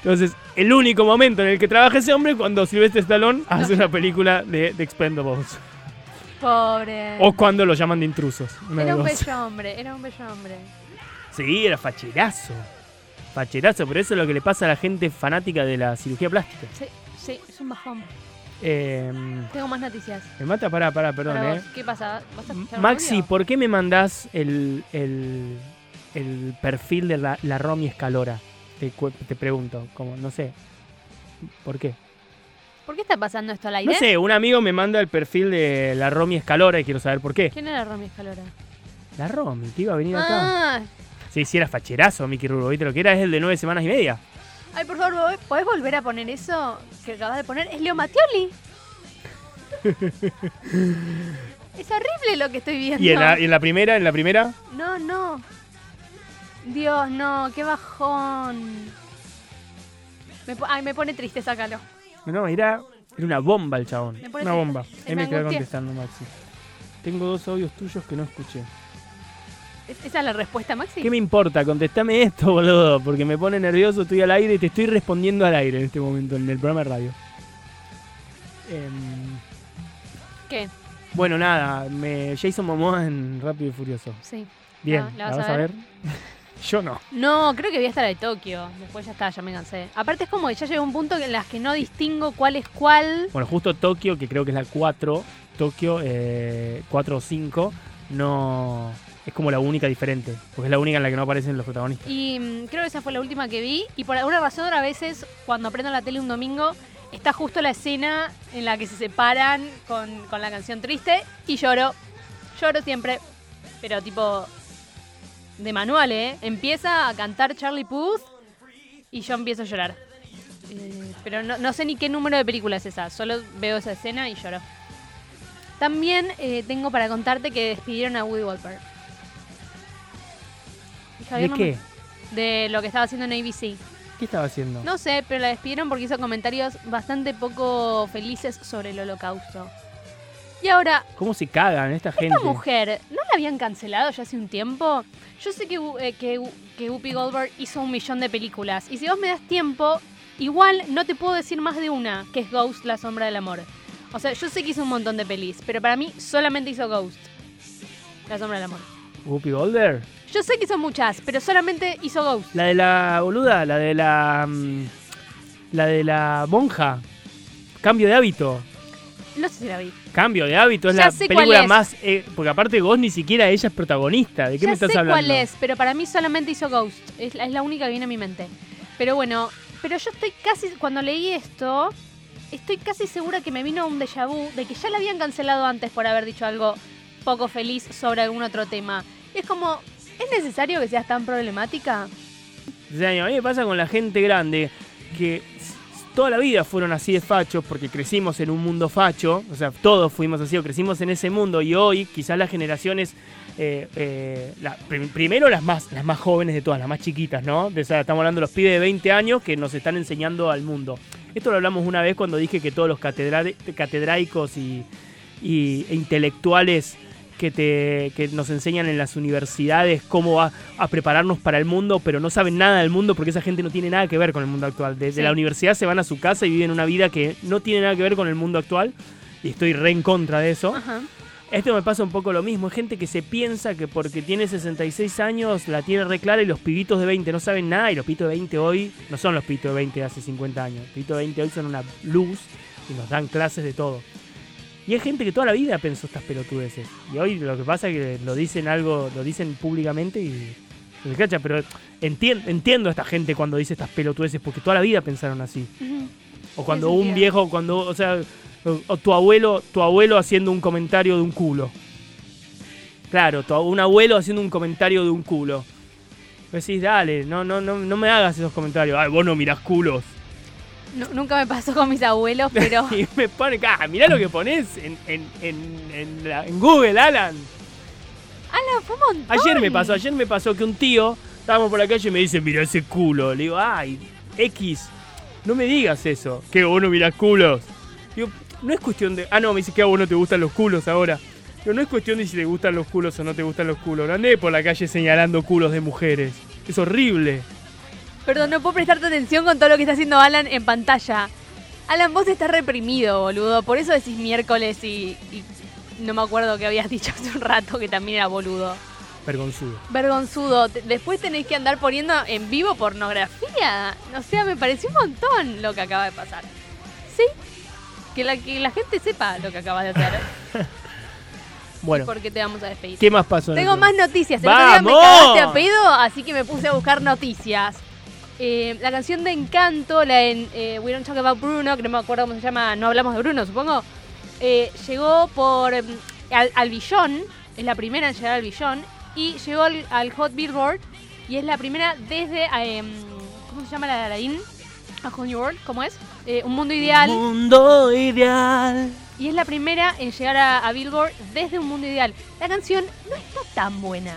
Entonces, el único momento en el que trabaja ese hombre es cuando Sylvester Stallone hace una película de, de Expendables. Pobre. O cuando lo llaman de intrusos. Era un bello hombre, era un bello hombre. Sí, era facherazo. Facherazo, pero eso es lo que le pasa a la gente fanática de la cirugía plástica. Sí, sí, es un bajón. Eh, Tengo más noticias. me mata, pará, pará, perdón, eh. ¿Qué pasa? ¿Vas a Maxi? ¿por qué me mandás el, el, el perfil de la, la Romy Escalora? Te, te pregunto, como, no sé. ¿Por qué? ¿Por qué está pasando esto al aire? No sé, un amigo me manda el perfil de la Romy Escalora y quiero saber por qué. ¿Quién era Romy Escalora? La Romy, que iba a venir acá. Sí, sí, era facherazo, Mickey Rurbo. ¿Viste lo que era? Es el de nueve semanas y media. ay, por favor, ¿podés volver a poner eso que acabas de poner? Es Leo Mattioli. es horrible lo que estoy viendo. Y en la, y en la primera, en la primera, No, no. Dios, no, qué bajón. Me, ay, me pone triste, sácalo. no, era, era una bomba el chabón. Una triste. bomba. Ahí me contestando, Maxi. Tengo dos audios tuyos que no escuché. ¿Es- ¿Esa es la respuesta, Maxi? ¿Qué me importa? Contestame esto, boludo, porque me pone nervioso, estoy al aire y te estoy respondiendo al aire en este momento, en el programa de radio. Em, ¿Qué? bueno, nada, me, Jason Momoa en Rápido y Furioso. Sí. Bien, Ah, ¿la vas a ver? Yo no. No, creo que voy a estar la de Tokio. Después ya está, ya me cansé. Aparte es como que ya llegó un punto en las que no distingo cuál es cuál. Bueno, justo Tokio, que creo que es la 4, Tokio eh, 4 o 5, no... Es como la única diferente, porque es la única en la que no aparecen los protagonistas. Y mm, creo que esa fue la última que vi. Y por alguna razón a veces cuando prendo la tele un domingo está justo la escena en la que se separan con, con la canción triste y lloro. Lloro siempre. Pero tipo de manual, ¿eh? Empieza a cantar Charlie Puth y yo empiezo a llorar. Eh, pero no, no sé ni qué número de película es esa. Solo veo esa escena y lloro. También eh, tengo para contarte que despidieron a Woody Wolper. ¿De no me- qué? de lo que estaba haciendo en ABC. ¿Qué estaba haciendo? No sé, pero la despidieron porque hizo comentarios bastante poco felices sobre el holocausto. Y ahora, ¿Cómo se cagan esta gente? esta mujer, ¿no la habían cancelado ya hace un tiempo? Yo sé que, eh, que, que Whoopi Goldberg hizo un millón de películas. Y si vos me das tiempo, igual no te puedo decir más de una, que es Ghost, la sombra del amor. O sea, yo sé que hizo un montón de pelis, pero para mí solamente hizo Ghost, la sombra del amor. ¿Whoopi Goldberg? Yo sé que hizo muchas, pero solamente hizo Ghost. La de la boluda, la de la... mm, La de la monja. Cambio de hábito. No sé si la vi. Cambio de hábito es Ya la sé cuál película es. más... eh, porque aparte vos ni siquiera ella es protagonista. ¿De qué ya me estás sé hablando? cuál es, pero para mí solamente hizo Ghost. Es, la- es la única que viene a mi mente. Pero bueno, pero yo estoy casi, cuando leí esto, estoy casi segura que me vino un déjà vu de que ya la habían cancelado antes por haber dicho algo poco feliz sobre algún otro tema. Es como, ¿es necesario que seas tan problemática? O a mí me pasa con la gente grande que toda la vida fueron así de fachos porque crecimos en un mundo facho, o sea, todos fuimos así o crecimos en ese mundo y hoy quizás las generaciones, eh, eh, la- prim- primero las más, las más jóvenes de todas, las más chiquitas, ¿no? Estamos hablando de los pibes de 20 años que nos están enseñando al mundo. Esto lo hablamos una vez cuando dije que todos los catedra- catedraicos y, y- e intelectuales que, te, que nos enseñan en las universidades cómo va a prepararnos para el mundo, pero no saben nada del mundo porque esa gente no tiene nada que ver con el mundo actual. Desde Sí. la universidad se van a su casa y viven una vida que no tiene nada que ver con el mundo actual. Y estoy re en contra de eso. Ajá. Esto me pasa un poco lo mismo. Es gente que se piensa que porque tiene 66 años la tiene re clara y los pibitos de 20 no saben nada. Y los pibitos de 20 hoy no son los pibitos de 20 de hace 50 años. Los pibitos de 20 hoy son una luz y nos dan clases de todo. Y hay gente que toda la vida pensó estas pelotudeces. Y hoy lo que pasa es que lo dicen algo, lo dicen públicamente y se cacha. Pero entien- entiendo a esta gente cuando dice estas pelotudeces porque toda la vida pensaron así. O cuando un viejo, cuando, o sea, o, o tu abuelo, tu abuelo haciendo un comentario de un culo. Claro, tu, un abuelo haciendo un comentario de un culo. Decís, dale, no, no, no, no me hagas esos comentarios. Ay, vos no mirás culos. Nu- nunca me pasó con mis abuelos, pero... y me pone, ah, mirá lo que pones en, en, en, en la- en Google, Alan. ¡Hala, fue un montón! Ayer me pasó, ayer me pasó que un tío, estábamos por la calle y me dice, mira ese culo. Le digo, ay, X, no me digas eso. Que vos no mirás culos. Digo, no es cuestión de. Ah, no, me dice que a vos no te gustan los culos ahora. Pero no es cuestión de si te gustan los culos o no te gustan los culos. No andé por la calle señalando culos de mujeres. Es horrible. Perdón, no puedo prestarte atención con todo lo que está haciendo Alan en pantalla. Alan, vos estás reprimido, boludo. Por eso decís miércoles y, y no me acuerdo que habías dicho hace un rato que también era boludo. Vergonzudo. Vergonzudo. Después tenés que andar poniendo en vivo pornografía. O sea, me pareció un montón lo que acaba de pasar. ¿Sí? Que la, que la gente sepa lo que acabas de hacer. Bueno, Porque te vamos a despedir. ¿qué más pasó? en Tengo más noticias. El otro día me ¡Vamos! cagaste a pedo, así que me puse a buscar noticias. Eh, la canción de Encanto, la en eh, We Don't Talk About Bruno, que no me acuerdo cómo se llama, no hablamos de Bruno, supongo, eh, llegó por em, al, al billón, es la primera en llegar al billón, y llegó al, al Hot Billboard, y es la primera desde, em, ¿cómo se llama la de Aladdin? A Whole New World, ¿cómo es? Eh, un mundo ideal. Mundo ideal. Y es la primera en llegar a, a Billboard desde un mundo ideal. La canción no está tan buena.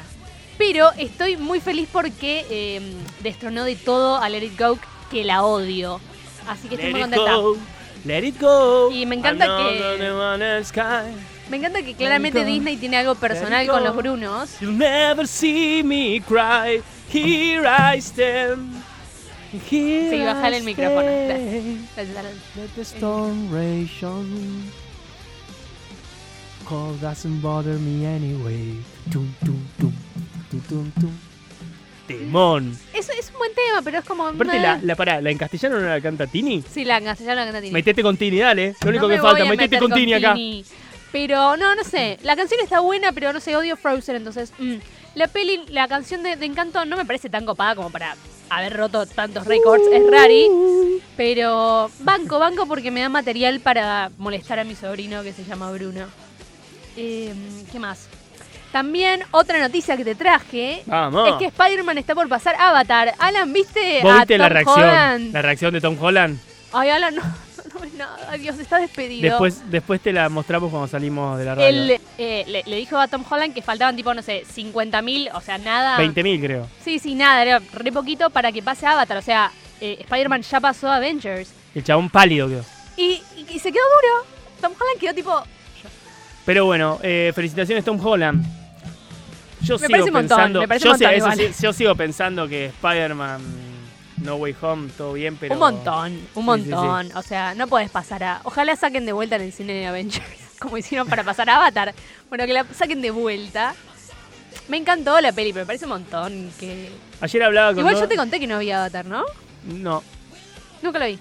Pero estoy muy feliz porque eh, destronó de todo a Let It Go, que la odio. Así que estoy Let muy contenta. Let it go. Y me encanta que-. Me encanta que claramente. Disney tiene algo personal con los Brunos. You'll never see me cry. Here I stand. Here Sí, bajale el micrófono. Let the storm rage on. Cold doesn't bother me anyway. Tum, tum, tum. Temón. Es, es un buen tema, pero es como. Aparte, la, la, pará, ¿la en castellano no la canta Tini? Sí, la en castellano la canta Tini. Metete con Tini, dale. Lo único No me que falta, metete meter con Tini acá. Pero no, no sé. La canción está buena, pero no sé, odio Frozen, entonces. mm. La peli, la canción de, de Encanto no me parece tan copada como para haber roto tantos récords. Es rari. Pero banco, banco porque me da material para molestar a mi sobrino que se llama Bruno. Eh, ¿Qué más? También otra noticia que te traje Vamos. es que Spider-Man está por pasar Avatar. Alan, ¿viste ¿Vos a viste la reacción? Holland? La reacción de Tom Holland. Ay, Alan, no, no nada. Dios, está despedido. Después, después te la mostramos cuando salimos de la radio. Él eh, le, le dijo a Tom Holland que faltaban tipo, no sé, 50.000, o sea, nada. 20.000 creo. Sí, sí, nada, era re poquito para que pase Avatar. O sea, eh, Spider-Man ya pasó a Avengers. El chabón pálido quedó. Y, y- y se quedó duro. Tom Holland quedó tipo. Pero bueno, eh, felicitaciones Tom Holland. Yo Me sigo parece un montón, pensando, me parece yo, montón eso sí, yo sigo pensando que Spider-Man No Way Home todo bien, pero Un montón, un Sí, sí, montón. O sea, no puedes pasar a. Ojalá saquen de vuelta en el cine de Avengers. Como hicieron para pasar a Avatar. Bueno, que la saquen de vuelta. Me encantó la peli, pero me parece un montón que. Ayer hablaba con Igual yo te conté que no había Avatar, ¿no? No, Nunca lo vi.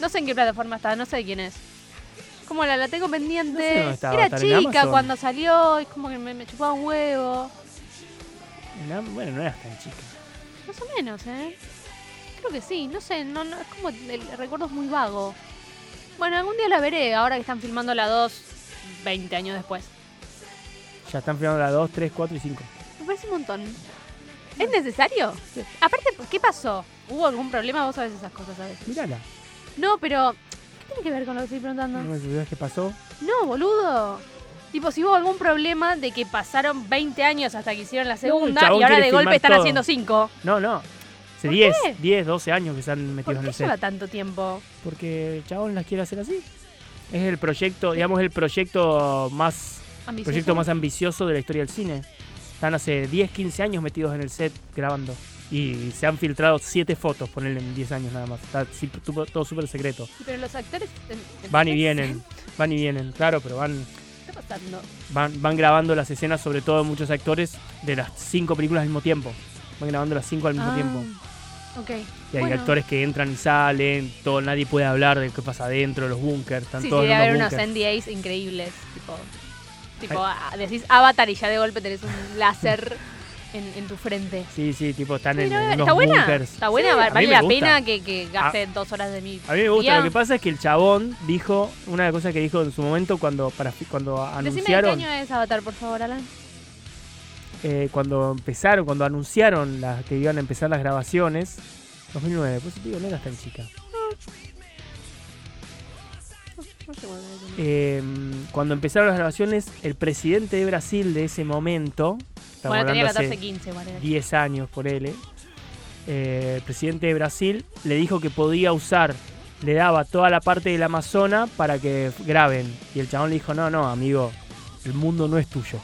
No sé en qué plataforma está, no sé de quién es. Como la, la tengo No sé pendiente. dónde está Era Avatar, ¿en chica cuando salió, es como que me, me chupaba un huevo. No, bueno, no eras tan chica. Más o menos, ¿eh? Creo que sí, no sé, no, no, es como el, recuerdo es muy vago. Bueno, algún día la veré, ahora que están filmando la 2 20 años después. Ya están filmando la 2, 3, 4 y 5. Me parece un montón. ¿Es necesario? Aparte, ¿qué pasó? ¿Hubo algún problema? Vos sabés esas cosas, ¿sabes? Mírala. No, pero... ¿Qué tiene que ver con lo que estoy preguntando? ¿No me qué pasó? No, boludo. Tipo, si hubo algún problema de que pasaron 20 años hasta que hicieron la segunda y ahora de golpe están todo. haciendo 5. No, no. Hace ¿Por 10, qué? 10, 12 años que están ¿Por metidos en qué el set. lleva tanto tiempo? Porque el chabón las quiere hacer así. Es el proyecto, digamos, el proyecto más, ¿Ambicioso? proyecto más ambicioso de la historia del cine. Están hace 10, 15 años metidos en el set grabando. Y se han filtrado 7 fotos, ponerle en 10 años nada más. Está todo súper secreto. Pero los actores... en- en- Van y vienen, van y vienen, claro, pero van, Van, van grabando las escenas, sobre todo muchos actores, de las 5 películas al mismo tiempo. Van grabando las 5 al mismo Ah, tiempo. Ok. Y hay Bueno. actores que entran y salen, todo, nadie puede hablar de qué pasa adentro de los bunkers. Están Sí, sí, todos debe en haber unos. NDAs increíbles. Tipo, tipo ah, decís Avatar y ya de golpe tenés un láser en, en tu frente. Sí, sí, tipo están en, en unos ¿Está buena? bunkers. ¿Está buena? Sí, a ¿Vale la gusta. pena que, que gaste dos horas de mi A mí me gusta, día? lo que pasa es que el chabón dijo, una de las cosas que dijo en su momento cuando para cuando Decime de qué anunciaron, año es Avatar, por favor, Alan. eh, cuando empezaron, cuando anunciaron las que iban a empezar las grabaciones, 2009, pues digo, no eras tan chica. Eh, cuando empezaron las grabaciones, el presidente de Brasil de ese momento, estamos Bueno, tenía hablando 14, hace 15, igual era. 10 años por él, eh, el presidente de Brasil le dijo que podía usar, le daba toda la parte del Amazonas para que graben. Y el chabón le dijo, no, no, amigo, el mundo no es tuyo.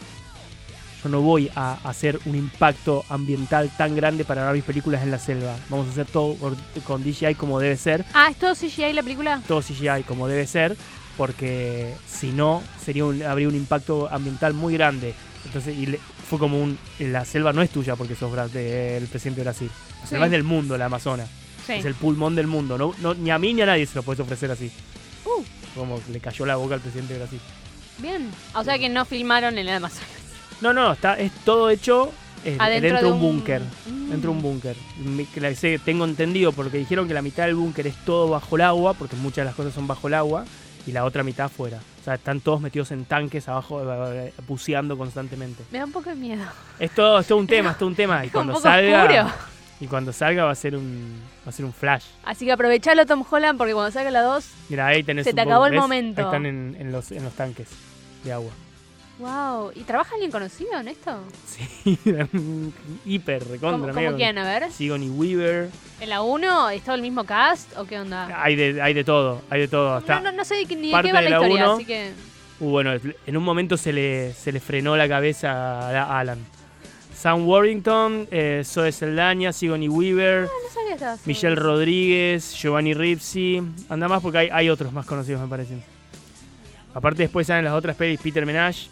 Yo no voy a hacer un impacto ambiental tan grande para grabar mis películas en la selva. Vamos a hacer todo con- con DJI como debe ser Ah, ¿es todo CGI la película? todo CGI como debe ser, porque si no, sería un- habría un impacto ambiental muy grande. Entonces, y le- fue como un. La selva no es tuya porque sos Bra- de- el presidente de Brasil. La selva Sí. es del mundo, la Amazonas. Sí. Es el pulmón del mundo. No, no, ni a mí ni a nadie se lo puedes ofrecer así. Uh. Como le cayó la boca al presidente de Brasil. Bien. O sea que no filmaron en el Amazonas. No, no, está, es todo hecho eh, Adentro dentro de un un- búnker. Mm. Dentro de un búnker. Tengo entendido porque dijeron que la mitad del búnker es todo bajo el agua, porque muchas de las cosas son bajo el agua, y la otra mitad afuera. O sea, están todos metidos en tanques abajo, eh, eh, buceando constantemente. Me da un poco de miedo. Es todo, es todo un tema, es todo un tema. Y un cuando poco salga. oscuro. Y cuando salga va a ser un. Va a ser un flash. Así que aprovechalo, Tom Holland, porque cuando salga la 2, Mira, ahí tenés Se un te poco- acabó el momento. Ahí están en, en los, en los tanques de agua. Wow. ¿Y trabaja alguien conocido en esto? Sí, hiper, ¿Cómo, recontra, cómo medio- quién? A ver. Sigourney Weaver. ¿En la 1 es todo el mismo cast o qué onda? Hay de, hay de todo, hay de todo. Está No, no, no sé ni de qué va la la historia, uno. así que... Uh, bueno, en un momento se le, se le frenó la cabeza a Alan. Sam Warrington, eh, Zoe Saldaña, Sigourney Weaver, No sabía que estaba Michelle Rodríguez, Giovanni Ripsi. Anda más porque hay, hay otros más conocidos, me parecen. Aparte, después salen las otras pelis, Peter Menage.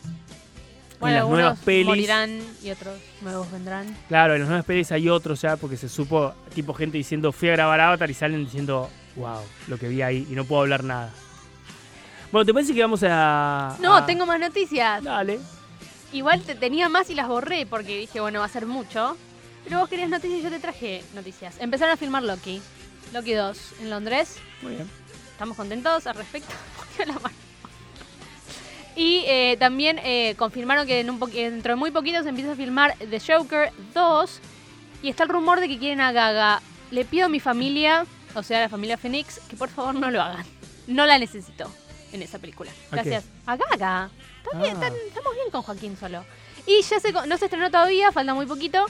Bueno, en las nuevas pelis. morirán y otros nuevos vendrán. Claro, en las nuevas pelis hay otros ya, porque se supo, tipo gente diciendo, fui a grabar Avatar y salen diciendo, wow, lo que vi ahí y no puedo hablar nada. Bueno, ¿te parece que vamos a. No, a- tengo más noticias. Dale. Igual te tenía más y las borré porque dije, bueno, va a ser mucho. Pero vos querías noticias y yo te traje noticias. Empezaron a filmar Loki. Loki 2 en Londres. Muy bien. Estamos contentos al respecto. La mano. Y eh, también eh, confirmaron que en un po- dentro de muy poquito se empieza a filmar The Joker 2. Y está el rumor de que quieren a Gaga. Le pido a mi familia, o sea, a la familia Phoenix, que por favor no lo hagan. No la necesito en esa película. ¿A? Gracias. A Gaga. Está bien, Ah. estamos bien con Joaquín solo. Y ya se, no se estrenó todavía, falta muy poquito.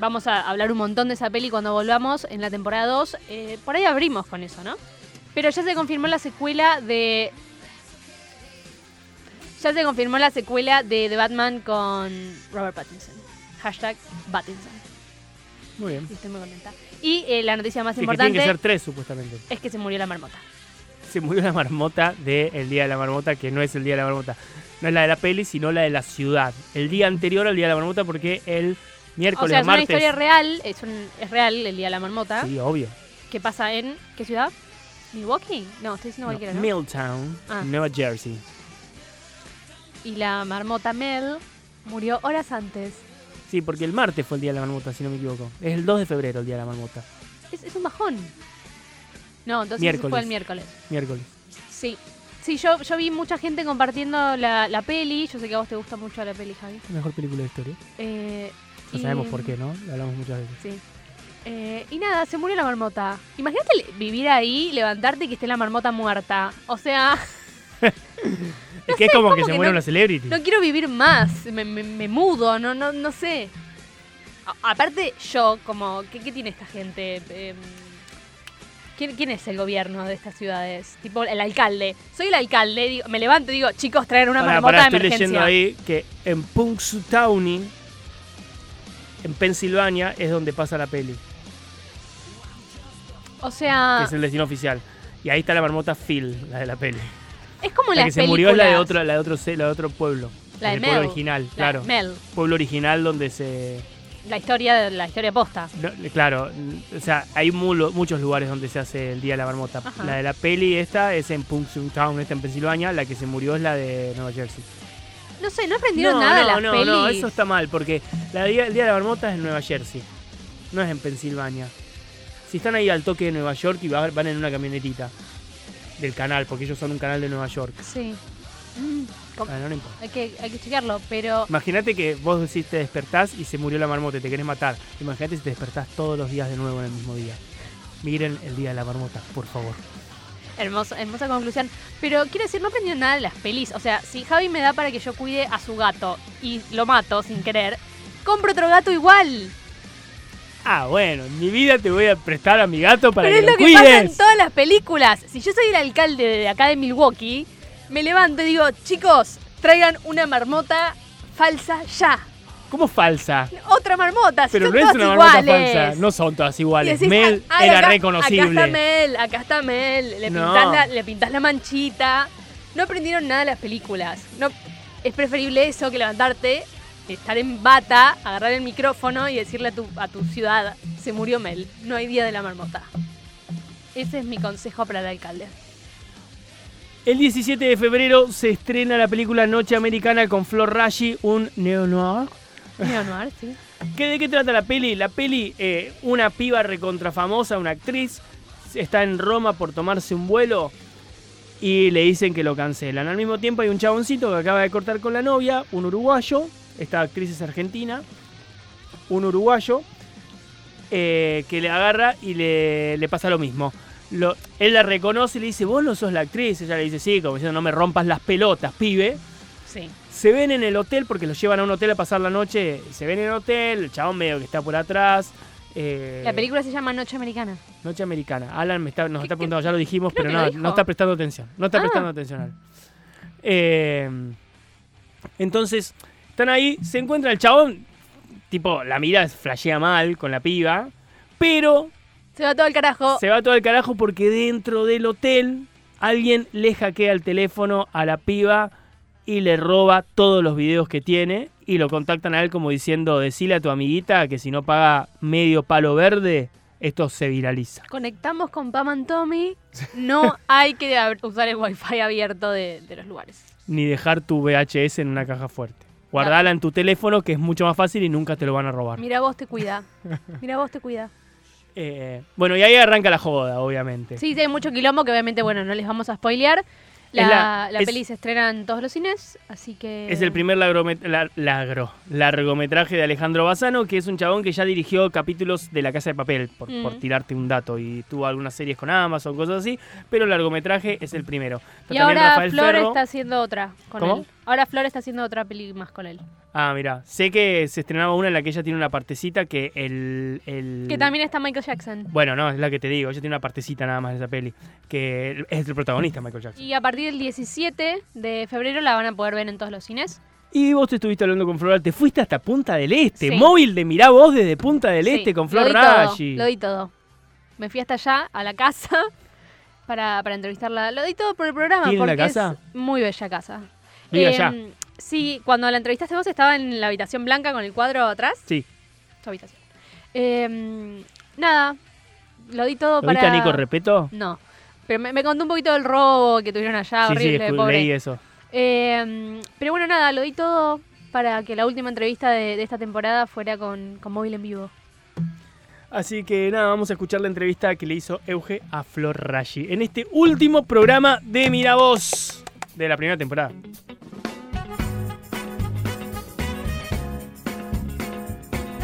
Vamos a hablar un montón de esa peli cuando volvamos en la temporada 2. Eh, por ahí abrimos con eso, ¿no? Pero ya se confirmó la secuela de. Ya se confirmó la secuela de The Batman con Robert Pattinson. Hashtag Pattinson. Muy bien. Y estoy muy contenta. Y eh, la noticia más Que, que importante tienen que ser tres, supuestamente. es que se murió la marmota. Se murió la marmota del Día de la Marmota, que no es el Día de la Marmota. No es la de la peli, sino la de la ciudad. El día anterior al Día de la Marmota, porque el miércoles o sea, es una martes. historia real. Es, un- es real el día de la marmota. Sí, obvio. Que pasa en. ¿Qué ciudad? ¿Milwaukee? No, estoy diciendo cualquiera, ¿no? Milltown, Ah. Nueva Jersey. Y la marmota Mel murió horas antes. Sí, porque el martes fue el Día de la Marmota, si no me equivoco. Es el 2 de febrero el Día de la Marmota. Es, es un bajón. No, entonces Miércoles. fue el miércoles. Miércoles. Sí. Sí, yo, yo vi mucha gente compartiendo la, la peli. Yo sé que a vos te gusta mucho la peli, Javi. La mejor película de historia. Eh, y- sabemos por qué, ¿no? Lo hablamos muchas veces. Sí. Eh, y nada, se murió la marmota. Imagínate vivir ahí, levantarte y que esté la marmota muerta. O sea, es que es como que se muere no- una celebrity. no quiero vivir más. Me, me- me mudo, no, no, no sé. A- aparte, yo, como, ¿qué, qué tiene esta gente? Em, ¿quién, quién es el gobierno de estas ciudades? Tipo, el alcalde. Soy el alcalde, digo- me levanto y digo, chicos, traer una marmota pará, de estoy emergencia. leyendo ahí que en Punxsutawney, en Pensilvania, es donde pasa la peli, O que sea, es el destino oficial. Y ahí está la marmota Phil, la de la peli. Es como La las que se murió es la de otro, la de otro, la de otro pueblo. La de el pueblo original, La- claro. Mel, Pueblo original donde se. la historia, la historia posta. no, claro, o sea, hay mulo- muchos lugares donde se hace el Día de la Marmota. Ajá. La de la peli esta es en Punxsutawney, esta en Pensilvania. La que se murió es la de Nueva Jersey. No sé, no aprendieron no, nada de no, las no, pelis. no, eso está mal, porque la día- el Día de la Marmota es en Nueva Jersey, no es en Pensilvania. Si están ahí al toque de Nueva York y va- van en una camionetita del canal, porque ellos son un canal de Nueva York. Sí. Mm, Ah, no, no importa. hay, que, hay que chequearlo, pero Imagínate que vos decís te despertás y se murió la marmota y te querés matar. Imagínate si te despertás todos los días de nuevo en el mismo día. Miren el Día de la Marmota, por favor. hermosa, hermosa conclusión. Pero quiero decir, no aprendieron nada de las pelis. O sea, si Javi me da para que yo cuide a su gato y lo mato sin querer, compro otro gato igual. Ah, bueno, en mi vida te voy a prestar a mi gato para Pero que es lo lo que pasa en todas las películas. Si yo soy el alcalde de acá de Milwaukee, me levanto y digo, chicos, traigan una marmota falsa ya. ¿Cómo falsa? Otra marmota, si Pero son no es todas una marmota iguales. falsa, no son todas iguales. decís, Mel "Ah, era acá- Acá reconocible. está Mel, acá está Mel. Le No. pintás, la, le pintás la manchita. No aprendieron nada de las películas. No, es preferible eso que levantarte, estar en bata, agarrar el micrófono y decirle a tu, a tu ciudad, se murió Mel, no hay día de la marmota. Ese es mi consejo para el alcalde. El 17 de febrero se estrena la película Noche Americana con Flor Rashi, un neo-noir. Neo-noir, sí. ¿Qué, ¿De qué trata la peli? La peli, eh, una piba recontrafamosa, una actriz, está en Roma por tomarse un vuelo y le dicen que lo cancelan. Al mismo tiempo hay un chaboncito que acaba de cortar con la novia, un uruguayo, esta actriz es argentina, un uruguayo, eh, que le agarra y le, le pasa lo mismo. Lo- él la reconoce y le dice, vos no sos la actriz. Ella le dice, sí, como diciendo, no me rompas las pelotas, pibe. Sí. Se ven en el hotel porque los llevan a un hotel a pasar la noche. Se ven en el hotel, el chabón medio que está por atrás. eh, La película se llama Noche Americana. Noche Americana. Alan me está, nos ¿Qué- está preguntando, ya lo dijimos, Creo pero no, no está prestando atención. No está Ah. prestando atención. Eh, entonces, están ahí, se encuentra el chabón, tipo, la mira flashea mal con la piba, pero Se va todo el carajo. se va todo el carajo porque dentro del hotel alguien le hackea el teléfono a la piba y le roba todos los videos que tiene y lo contactan a él como diciendo, decile a tu amiguita que si no paga medio palo verde, esto se viraliza. Conectamos con Pam and Tommy. No hay que usar el wifi abierto de, de los lugares. Ni dejar tu VHS en una caja fuerte. Guardala en tu teléfono que es mucho más fácil y nunca te lo van a robar. Mira vos te cuida. Mira vos te cuida. Eh, bueno, y ahí arranca la joda, obviamente. Sí, sí, hay mucho quilombo que obviamente, bueno, no les vamos a spoilear. La, la- la es- peli se estrena en todos los cines, así que... Es el primer la- lagro- largometraje de Alejandro Bassano, que es un chabón que ya dirigió capítulos de La Casa de Papel, por, Mm. por tirarte un dato, y tuvo algunas series con Amazon, cosas así, pero el largometraje es el primero. Está Y ahora Flor Ferro. está haciendo otra con ¿Cómo? él. Ahora Flor está haciendo otra peli más con él. Ah, mira, sé que se estrenaba una en la que ella tiene una partecita que el... el- Que también está Michael Jackson. Bueno, no, es la que te digo, ella tiene una partecita nada más de esa peli, que es el protagonista, Michael Jackson. Y a partir del 17 de febrero la van a poder ver en todos los cines. Y vos te estuviste hablando con Flor, te fuiste hasta Punta del Este, Sí. móvil de Mirá Vos desde Punta del Sí, Este con lo Flor todo, Raggi. Lo di todo. Me fui hasta allá, a la casa, para, para entrevistarla. Lo di todo por el programa. ¿Tiene la porque casa? Es muy bella casa. Vive Em, allá. Sí, cuando la entrevistaste vos estaba en la habitación blanca con el cuadro atrás. Sí. Su habitación. Em, nada, lo di todo ¿Lo para... viste a Nico Repeto? No. Pero me, me contó un poquito del robo que tuvieron allá, sí, sí, horrible, escu- pobre. leí eso. Eh, pero bueno, nada, lo di todo para que la última entrevista de, de esta temporada fuera con, con móvil en vivo. Así que nada, vamos a escuchar la entrevista que le hizo Euge a Flor Raggi en este último programa de Miravoz de la primera temporada.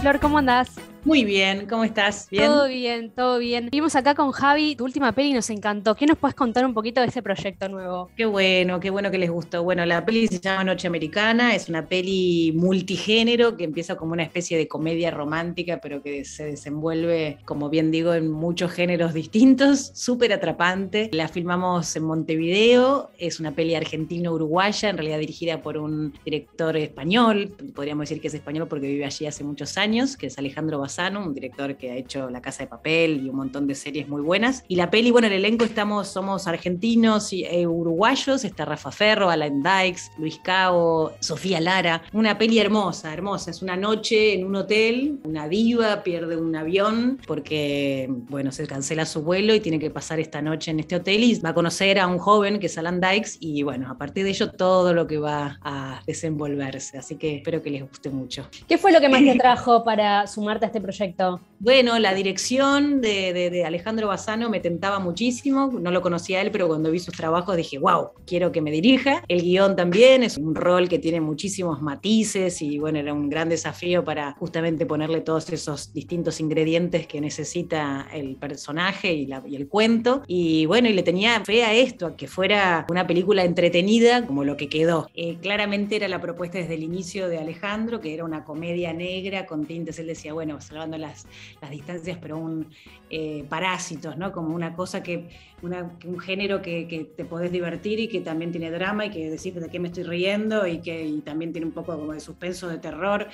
Flor, ¿cómo andás? Muy bien, ¿cómo estás? ¿Bien? Todo bien, todo bien. Vimos acá con Javi tu última peli y nos encantó. ¿Qué nos puedes contar un poquito de ese proyecto nuevo? Qué bueno, qué bueno que les gustó. Bueno, la peli se llama Noche Americana, es una peli multigénero que empieza como una especie de comedia romántica, pero que se desenvuelve, como bien digo, en muchos géneros distintos, súper atrapante. La filmamos en Montevideo, es una peli argentino-uruguaya, en realidad dirigida por un director español, podríamos decir que es español porque vive allí hace muchos años, que es Alejandro Un director que ha hecho La Casa de Papel y un montón de series muy buenas. Y la peli, bueno, el elenco estamos, somos argentinos y eh, uruguayos, está Rafa Ferro, Alan Dykes, Luis Cabo, Sofía Lara. Una peli hermosa, hermosa. Es una noche en un hotel, una diva pierde un avión porque, bueno, se cancela su vuelo y tiene que pasar esta noche en este hotel y va a conocer a un joven que es Alan Dykes y, bueno, a partir de ello todo lo que va a desenvolverse. Así que espero que les guste mucho. ¿Qué fue lo que más te atrajo para sumarte a este proyecto? Bueno, la dirección de, Alejandro Bassano me tentaba muchísimo, no lo conocía él, pero cuando vi sus trabajos dije, wow, quiero que me dirija. El guion también es un rol que tiene muchísimos matices y bueno, era un gran desafío para justamente ponerle todos esos distintos ingredientes que necesita el personaje y el cuento. Y bueno, y le tenía fe a esto, a que fuera una película entretenida como lo que quedó. Eh, claramente era la propuesta desde el inicio de Alejandro, que era una comedia negra con tintes, él decía, bueno, salvando las, las distancias, pero un eh, parásitos, ¿no? Como una cosa que, una- un género que, que te podés divertir y que también tiene drama y que decís de qué me estoy riendo y que y también tiene un poco como de suspenso, de terror.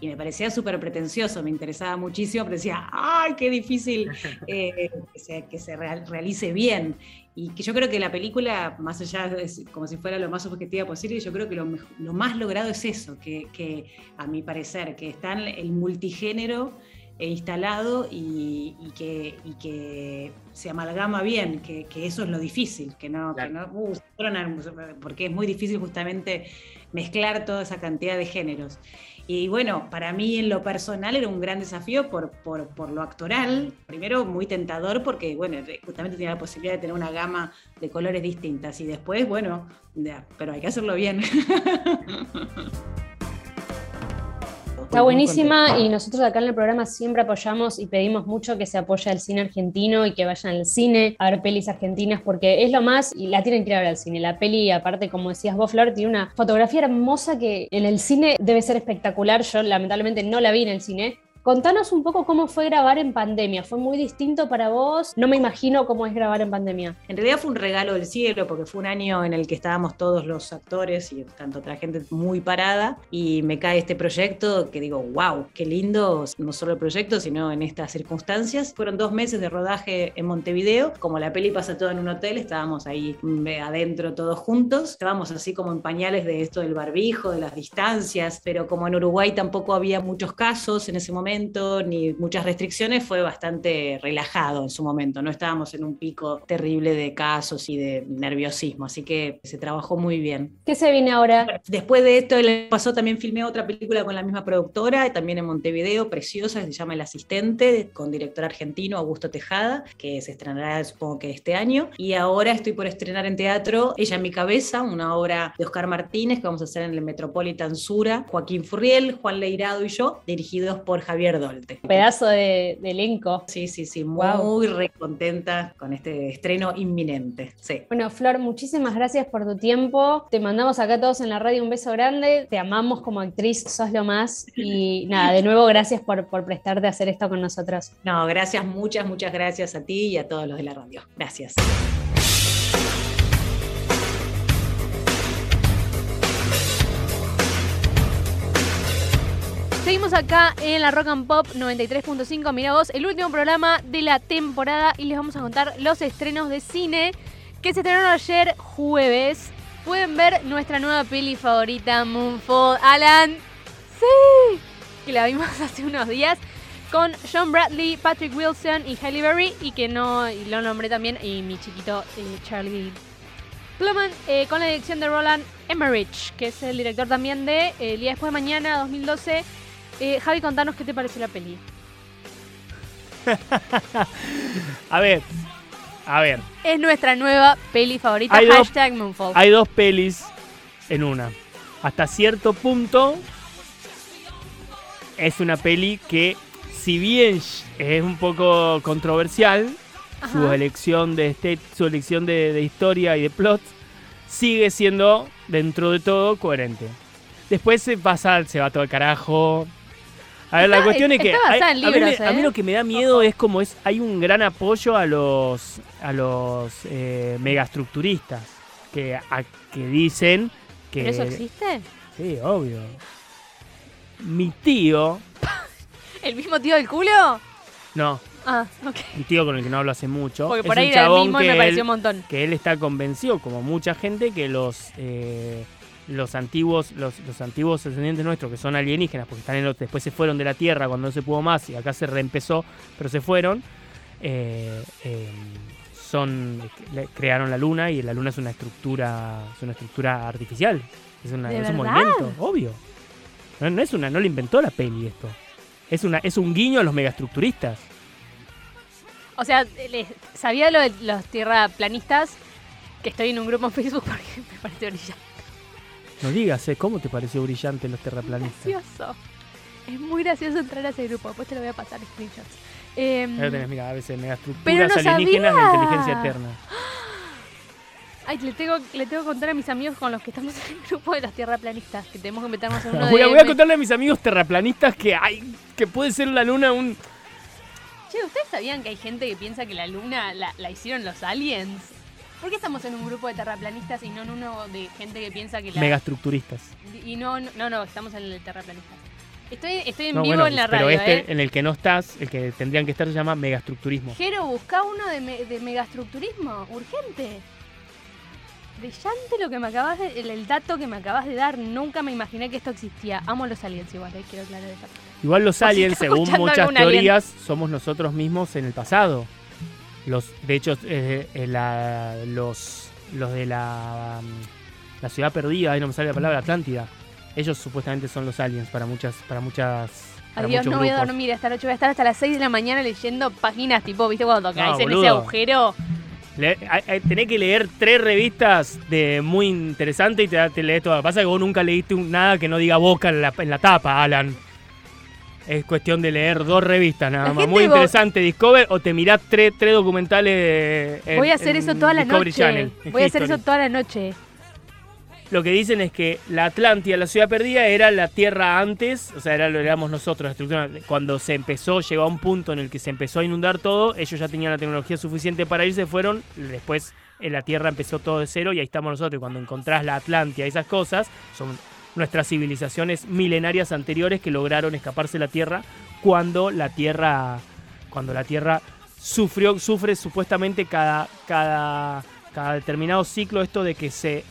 Y me parecía súper pretencioso, me interesaba muchísimo, pero decía, ¡ay, qué difícil eh, que se, que se real- realice bien! Y que yo creo que la película, más allá de como si fuera lo más objetiva posible, yo creo que lo, lo más logrado es eso, que, que a mi parecer, que está en el multigénero instalado y, y que, y que se amalgama bien, que, que eso es lo difícil, que no, que no uh, porque es muy difícil justamente mezclar toda esa cantidad de géneros. Y bueno, para mí en lo personal era un gran desafío por, por, por lo actoral. Primero muy tentador porque, bueno, justamente tenía la posibilidad de tener una gama de colores distintas. Y después, bueno, ya, pero hay que hacerlo bien. Está buenísima y nosotros acá en el programa siempre apoyamos y pedimos mucho que se apoye al cine argentino y que vayan al cine a ver pelis argentinas porque es lo más y la tienen que ir a ver al cine. La peli, aparte, como decías vos, Flor, tiene una fotografía hermosa que en el cine debe ser espectacular. Yo lamentablemente no la vi en el cine, Contanos un poco cómo fue grabar en pandemia. ¿Fue muy distinto para vos? No me imagino cómo es grabar en pandemia. En realidad fue un regalo del cielo porque fue un año en el que estábamos todos los actores y tanto otra gente muy parada y me cae este proyecto que digo, wow, qué lindo, no solo el proyecto, sino en estas circunstancias. Fueron dos meses de rodaje en Montevideo, como la peli pasa todo en un hotel, estábamos ahí mm, adentro todos juntos, estábamos así como en pañales de esto del barbijo, de las distancias, pero como en Uruguay tampoco había muchos casos en ese momento, ni muchas restricciones, fue bastante relajado en su momento, no estábamos en un pico terrible de casos y de nerviosismo, así que se trabajó muy bien. ¿Qué se viene ahora? Después de esto, el pasado también filmé otra película con la misma productora, también en Montevideo, preciosa, que se llama El Asistente, con director argentino Augusto Tejada, que se estrenará supongo que este año. Y ahora estoy por estrenar en teatro Ella en mi cabeza, una obra de Oscar Martínez que vamos a hacer en el Metropolitan Sura, Joaquín Furriel, Juan Leirado y yo, dirigidos por Javier Dolte. Pedazo de, de elenco. Sí, sí, sí, muy recontenta con este estreno inminente. Sí. Bueno, Flor, muchísimas gracias por tu tiempo. Te mandamos acá todos en la radio un beso grande. Te amamos como actriz, sos lo más. Y nada, de nuevo, gracias por, por prestarte a hacer esto con nosotros. No, gracias, muchas, muchas gracias a ti y a todos los de la radio. Gracias. Seguimos acá en la Rock and Pop 93.5. Mira vos, el último programa de la temporada y les vamos a contar los estrenos de cine que se estrenaron ayer jueves. Pueden ver nuestra nueva peli favorita, Moonfall. Alan, sí, que la vimos hace unos días con John Bradley, Patrick Wilson y Halle Berry y que no, y lo nombré también, y mi chiquito eh, Charlie Plumman, eh, con la dirección de Roland Emmerich, que es el director también de eh, El día después de mañana, 2012. Eh, Javi, contanos qué te pareció la peli. a ver, a ver. Es nuestra nueva peli favorita, Hay dos- hashtag Moonfall. Hay dos pelis en una. Hasta cierto punto es una peli que, si bien es un poco controversial, su elección de este, su elección de, de historia y de plot, sigue siendo dentro de todo coherente. Después se pasa, se va todo al carajo. A ver, la cuestión es que hay- a, mí, me- a mí ¿eh? lo que me da miedo es como es hay un gran apoyo a los a los eh, megastructuristas que a- que dicen que ¿Pero eso existe? sí obvio mi tío ¿El mismo tío del culo? no Ah, ok. mi tío con el que no hablo hace mucho Porque es por un ahí era el mismo y me pareció él- un montón. que él está convencido como mucha gente que los eh, los antiguos los, los antiguos descendientes nuestros que son alienígenas porque están en los- después se fueron de la tierra cuando no se pudo más y acá se reempezó pero se fueron eh, eh, son crearon la luna y la luna es una estructura es una estructura artificial es, una- ¿De es un movimiento obvio. No, no es una no lo inventó la peli esto. Es una es un guiño a los megastructuristas O sea, sabía lo de los tierraplanistas, que estoy en un grupo en Facebook porque me parece brillante. No digas eh, cómo te pareció brillante los terraplanistas Gracioso. Es muy gracioso entrar a ese grupo. Después te lo voy a pasar screenshots. Lo tenés, mira, a veces Pero megaestructuras no alienígenas sabía. de inteligencia eterna. ay, le tengo, le tengo que contar a mis amigos con los que estamos en el grupo de los tierraplanistas, que tenemos que meternos en uno Voy a, de voy a contarle a mis amigos terraplanistas que hay que puede ser la luna un Che, ¿ustedes sabían que hay gente que piensa que la luna la, la hicieron los aliens? ¿Por qué estamos en un grupo de terraplanistas y no en uno de gente que piensa que la... megastructuristas. Y no, no, no, estamos en el terraplanistas. Estoy, estoy en No, vivo bueno, en la pero radio, este ¿eh? en el que no estás, el que tendrían que estar se llama megastructurismo. Jero, busca uno de, me- de megastructurismo, urgente. Brillante lo que me acabas de, el, el dato que me acabas de dar. Nunca me imaginé que esto existía. Amo los aliens igual, eh, quiero aclarar parte. Igual los aliens, según muchas alien. teorías, somos nosotros mismos en el pasado. Los, de hecho, eh, eh, la- los, los de la, mm, la ciudad perdida, ahí no me sale la palabra, Atlántida. Ellos supuestamente son los aliens para muchas, para muchas, Adiós, no voy a dormir esta noche. Voy a estar hasta las 6 de la mañana leyendo páginas tipo, ¿viste cuando caes en ese agujero? Le- tenés que leer tres revistas de muy interesante y te, te lees todo. Pasa que vos nunca leíste un- nada que no diga boca en la, en la tapa, Alan. Es cuestión de leer dos revistas nada La más. Muy interesante, Discover, o te mirás tres, tres documentales. en- Voy a hacer eso toda la Discovery noche. Channel, Voy a hacer eso toda la noche. lo que dicen es que la Atlántida, la ciudad perdida, era la Tierra antes, o sea, era lo éramos nosotros, la estructura. Cuando se empezó, llegó a un punto en el que se empezó a inundar todo, ellos ya tenían la tecnología suficiente para irse, fueron, después en la Tierra empezó todo de cero y ahí estamos nosotros. Y cuando encontrás la Atlántida y esas cosas, son nuestras civilizaciones milenarias anteriores que lograron escaparse de la Tierra cuando la Tierra, cuando la Tierra sufrió, sufre supuestamente cada, cada, cada determinado ciclo esto de que se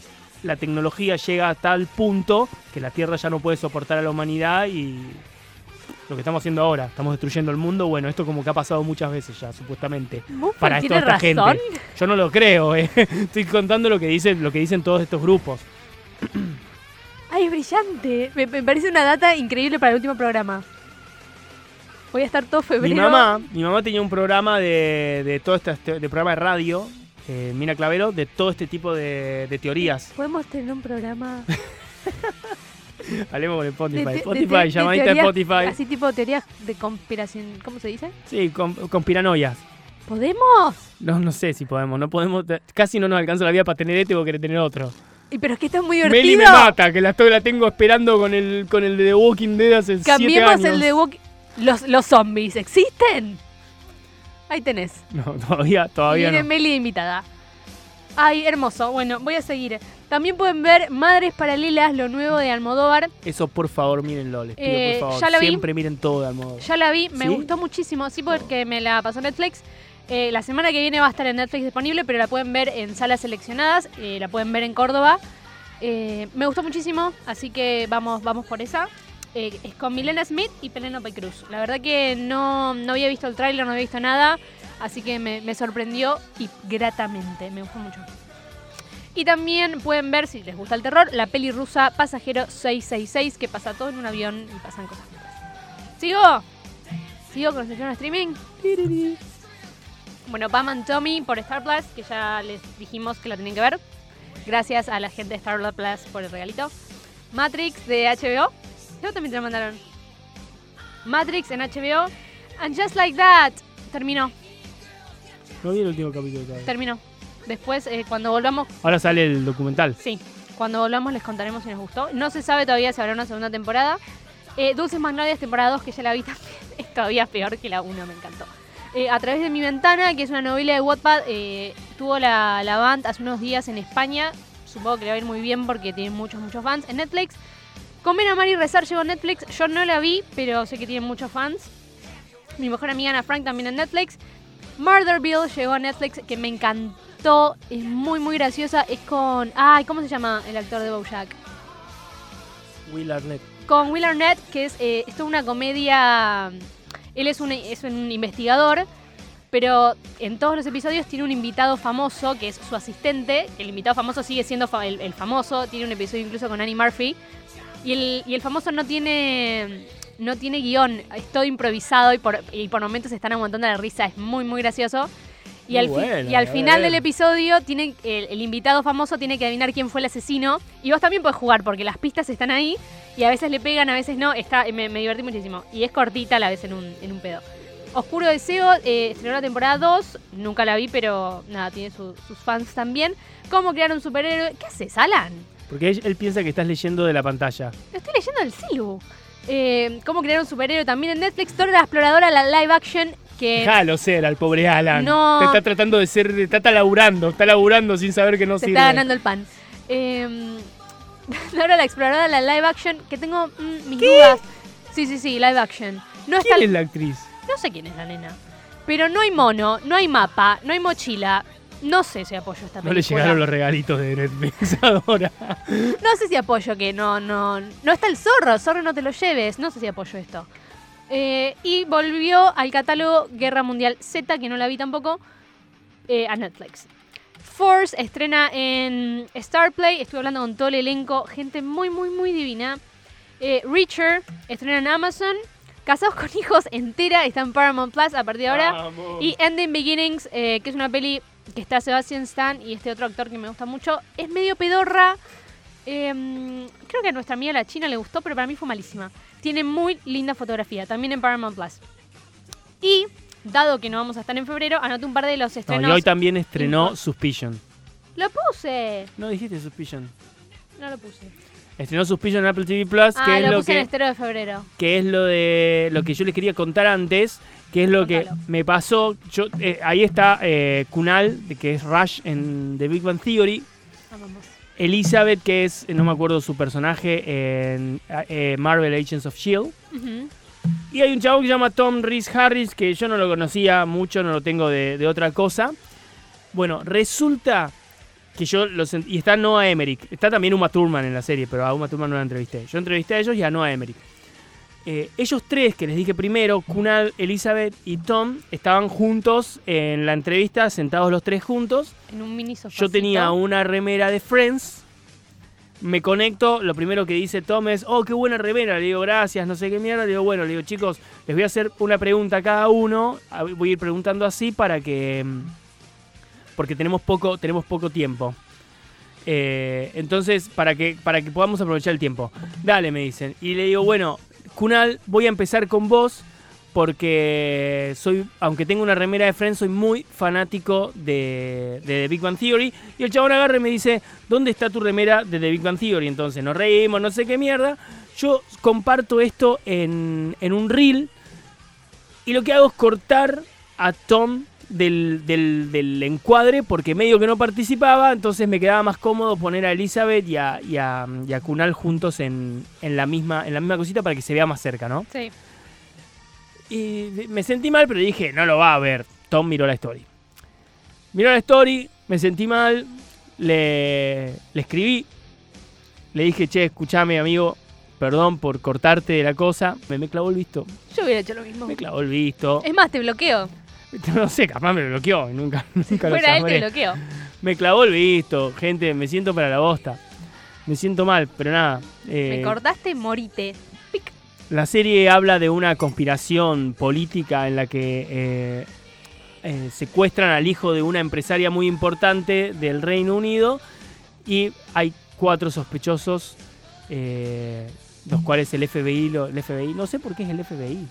la tecnología llega a tal punto que la Tierra ya no puede soportar a la humanidad y lo que estamos haciendo ahora, estamos destruyendo el mundo, bueno, esto como que ha pasado muchas veces ya, supuestamente. Para toda esta razón. gente. Yo no lo creo, eh. estoy contando lo que dicen, lo que dicen todos estos grupos. Ay, es brillante. Me, me parece una data increíble para el último programa. Voy a estar todo febrero. Mi mamá, mi mamá tenía un programa de, de todo este, de programa de radio, eh, Mina Clavero, de todo este tipo de, de teorías. Podemos tener un programa Hablemos con Spotify. de, de llamadita teorías- Spotify. Así tipo teorías de conspiración. ¿Cómo se dice? Sí, con, con piranoias. ¿Podemos? No, no sé si podemos, no podemos, casi no nos alcanza la vida para tener este o querer tener otro. Y pero es que esto es muy divertido. Meli me mata, que la, estoy, la tengo esperando con el, con el de The Walking Dead hace siete Cambiemos años. el de Walk- los, los zombies. ¿Existen? Ahí tenés. No, todavía, todavía Viene no. Meli invitada. Ay, hermoso. Bueno, voy a seguir. También pueden ver Madres Paralelas, lo nuevo de Almodóvar. Eso por favor mírenlo, les pido Eh, por favor. ya la vi. Siempre miren todo de Almodóvar. Ya la vi, me ¿Sí? gustó muchísimo. Sí, porque me la pasó Netflix. Eh, la semana que viene va a estar en Netflix disponible, pero la pueden ver en salas seleccionadas. eh, la pueden ver en Córdoba. Eh, me gustó muchísimo, así que vamos, vamos por esa. Es con Milena Smith y Penélope Cruz. La verdad que no, no había visto el tráiler, no había visto nada, así que me, sorprendió y gratamente, me gustó mucho. Y también pueden ver, si les gusta el terror, la peli rusa Pasajero 666, que pasa todo en un avión y pasan cosas. ¿Sigo? ¿Sigo con de streaming? Bueno, Pam and Tommy por Star Plus, que ya les dijimos que la tienen que ver. Gracias a la gente de Star Plus por el regalito. Matrix de HBO. Yo también te lo mandaron. Matrix en HBO. And Just Like That. Terminó, No vi el último capítulo todavía. terminó. Después, eh, cuando volvamos, Ahora sale el documental. sí, cuando volvamos les contaremos si nos gustó. No se sabe todavía si habrá una segunda temporada. Eh, Dulces Magnolias, temporada 2, que ya la vi también. Es todavía peor que la 1, me encantó. Eh, a través de mi ventana, que es una novela de Wattpad, eh, tuvo la, la band hace unos días en España. Supongo que le va a ir muy bien porque tiene muchos, muchos fans. En Netflix, Comer, Amar y Rezar llegó a Netflix. Yo no la vi, pero sé que tiene muchos fans. Mi mejor amiga Ana Frank también en Netflix. Murderville llegó a Netflix, que me encantó. Es muy, muy graciosa. Es con. Ay, ¿cómo se llama el actor de Bojack? Will Arnett. Con Will Arnett, que es, eh, es una comedia. Él es un, es un investigador, pero en todos los episodios tiene un invitado famoso, que es su asistente. El invitado famoso sigue siendo fa- el, el famoso. Tiene un episodio incluso con Annie Murphy. Y el, y el famoso no tiene. No tiene guion, es todo improvisado y por, y por momentos se están aguantando la risa, es muy muy gracioso. Y al, fi- bueno, y al a final del episodio tiene, el, el invitado famoso tiene que adivinar quién fue el asesino. Y vos también podés jugar porque las pistas están ahí y a veces le pegan, a veces no. Está, me, me divertí muchísimo. Y es cortita a la vez en un, en un pedo. Oscuro Deseo eh, estrenó la temporada 2. Nunca la vi, pero nada, tiene su- sus fans también. ¿Cómo crear un superhéroe? ¿Qué haces, Alan? Porque él, él piensa que estás leyendo de la pantalla. Lo estoy leyendo del Silu. Eh, ¿Cómo crear un superhéroe? También en Netflix. Dora la exploradora, la live action. Que Déjalo ser al pobre Alan. No. Te está tratando de ser, te está laburando, está laburando sin saber que no se sirve. está ganando el pan. Eh, Dora la exploradora, la live action. Que tengo mm, mis dudas. Sí, sí, sí, live action. No está ¿Quién es la actriz? No sé quién es la nena. Pero no hay mono, no hay mapa, no hay mochila. No sé si apoyo esta No película. le llegaron los regalitos de Netflix ahora. No sé si apoyo que no, no. No está el zorro, zorro no te lo lleves. No sé si apoyo esto. Eh, y volvió al catálogo Guerra Mundial Z, que no la vi tampoco, eh, a Netflix. Force estrena en Starplay. Estuve hablando con todo el elenco. Gente muy, muy, muy divina. Eh, Reacher estrena en Amazon. Casados con hijos entera está en Paramount Plus a partir de ahora. Vamos. Y Ending Beginnings, que es una peli que está Sebastian Stan y este otro actor que me gusta mucho. Es medio pedorra. Eh, creo que a nuestra amiga la china le gustó, pero para mí fue malísima. Tiene muy linda fotografía, también en Paramount Plus. Y, dado que no vamos a estar en febrero, anoté un par de los No, estrenos. y hoy también estrenó. Suspicion. ¡Lo puse! No dijiste Suspicion. No lo puse. Estrenó Suspicion en Apple TV Plus, Ah, que es lo puse en que, estero de febrero. que es lo de lo que yo les quería contar antes, que es lo que me pasó. Yo, eh, ahí está eh, Kunal, que es Rush en The Big Bang Theory. Elizabeth, que es, no me acuerdo su personaje en eh, Marvel Agents of Shield. Y hay un chavo que se llama Tom Rhys Harris, que yo no lo conocía mucho, no lo tengo de, de otra cosa. Bueno, resulta que yo los y está Noah Emmerich. Está también Uma Thurman en la serie, pero a Uma Thurman no la entrevisté. Yo entrevisté a ellos y a Noah Emmerich. Eh, ellos tres que les dije primero, Kunal, Elizabeth y Tom, estaban juntos en la entrevista, sentados los tres juntos. En un mini sofá. Yo tenía una remera de Friends. Me conecto, lo primero que dice Tom es, oh, qué buena remera. Le digo, gracias, no sé qué mierda. Le digo, bueno, le digo, chicos, les voy a hacer una pregunta a cada uno. Voy a ir preguntando así para que... mm, Porque tenemos poco, tenemos poco tiempo. Eh, entonces, para que, para que podamos aprovechar el tiempo. Dale, me dicen. Y le digo, bueno, Kunal, voy a empezar con vos porque soy, aunque tengo una remera de Friends, soy muy fanático de, de The Big Bang Theory. Y el chabón agarra y me dice, ¿dónde está tu remera de The Big Bang Theory? Entonces nos reímos, no sé qué mierda. Yo comparto esto en, en un reel y lo que hago es cortar a Tom del, del- del encuadre porque medio que no participaba, entonces me quedaba más cómodo poner a Elizabeth y a, y a, y a Kunal juntos en, en la misma, en la misma cosita para que se vea más cerca, ¿no? Sí. Y me sentí mal, pero dije, no lo va a ver. Tom miró la story. Miró la story, me sentí mal, le, le escribí, le dije, che, escuchame amigo, perdón por cortarte de la cosa. Me, me clavó el visto, Yo hubiera hecho lo mismo. me clavó el visto. Es más, te bloqueo. No sé, capaz me bloqueó, y nunca, nunca lo Fuera él, te sabré. bloqueo. Me clavó el visto, gente, me siento para la bosta. Me siento mal, pero nada. Me eh, cortaste, morite. La serie habla de una conspiración política en la que eh, eh, secuestran al hijo de una empresaria muy importante del Reino Unido y hay cuatro sospechosos, los cuales el FBI, lo- el FBI, no sé por qué es el FBI.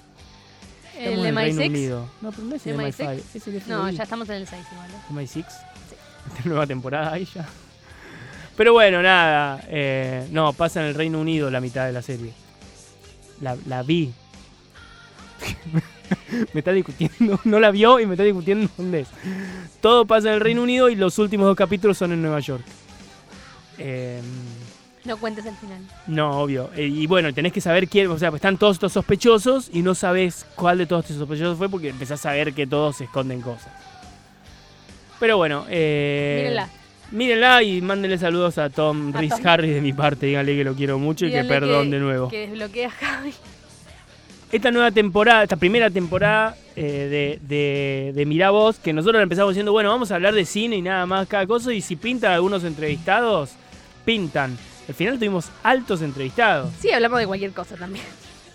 Estamos ¿El en de Reino MI6? Unido. No, pero no es el ¿MI6? MI5, es el FBI. No, ya estamos en el 6 igual. ¿eh? MI6. Nueva temporada ahí ya. Pero bueno, nada. eh, no, pasa en el Reino Unido la mitad de la serie. La, la vi. me está discutiendo. No la vio y me está discutiendo dónde es. Todo pasa en el Reino Unido y los últimos dos capítulos son en Nueva York. Eh, No cuentes el final. no, obvio. Eh, y bueno, tenés que saber quién. O sea, están todos estos sospechosos y no sabes cuál de todos estos sospechosos fue porque empezás a ver que todos se esconden cosas. Pero bueno, eh, Mírenla. Mírenla y mándenle saludos a Tom Rhys. Harris de mi parte. Díganle que lo quiero mucho y que perdón de nuevo. Que desbloquea a Javi. Esta nueva temporada, esta primera temporada eh, de, de, de Mirá Vos, que nosotros empezamos diciendo, bueno, vamos a hablar de cine y nada más, cada cosa, y si pintan algunos entrevistados, pintan. Al final tuvimos altos entrevistados. Sí, hablamos de cualquier cosa también.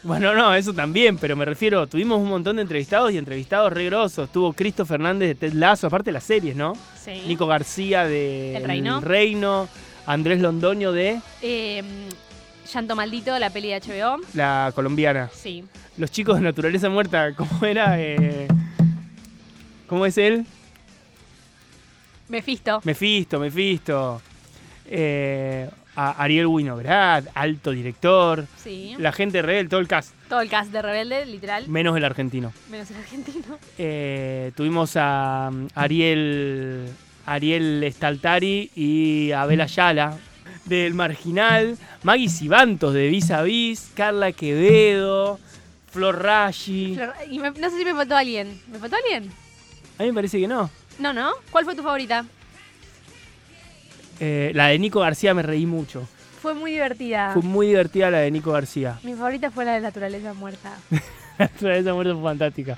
Bueno, no, eso también, pero me refiero, tuvimos un montón de entrevistados y entrevistados re grosos. Tuvo Cristo Fernández de Ted Lasso, aparte de las series, ¿no? Sí. Nico García de El Reino. Reino, Andrés Londoño de Eh, Llanto Maldito, la peli de HBO. la colombiana. Sí. Los chicos de Naturaleza Muerta, ¿cómo era? Eh, ¿Cómo es él? Mefisto. Mefisto, Mefisto. Eh, a Ariel Winograd, alto director. Sí. La gente real, todo el cast, Todo el cast de Rebelde, literal. menos el argentino. Menos el argentino. Eh, tuvimos a um, Ariel, Ariel Staltari y Abel Ayala del Marginal, Maggie Sibantos de Vis a Vis, Carla Quevedo, Flor Rashi. Flor- Y me- no sé si me faltó alguien. ¿Me faltó alguien? A mí me parece que no. No, ¿no? ¿Cuál fue tu favorita? Eh, la de Nico García me reí mucho. Fue muy divertida. Fue muy divertida la de Nico García. Mi favorita fue la de Naturaleza Muerta. esa muerte fue fantástica.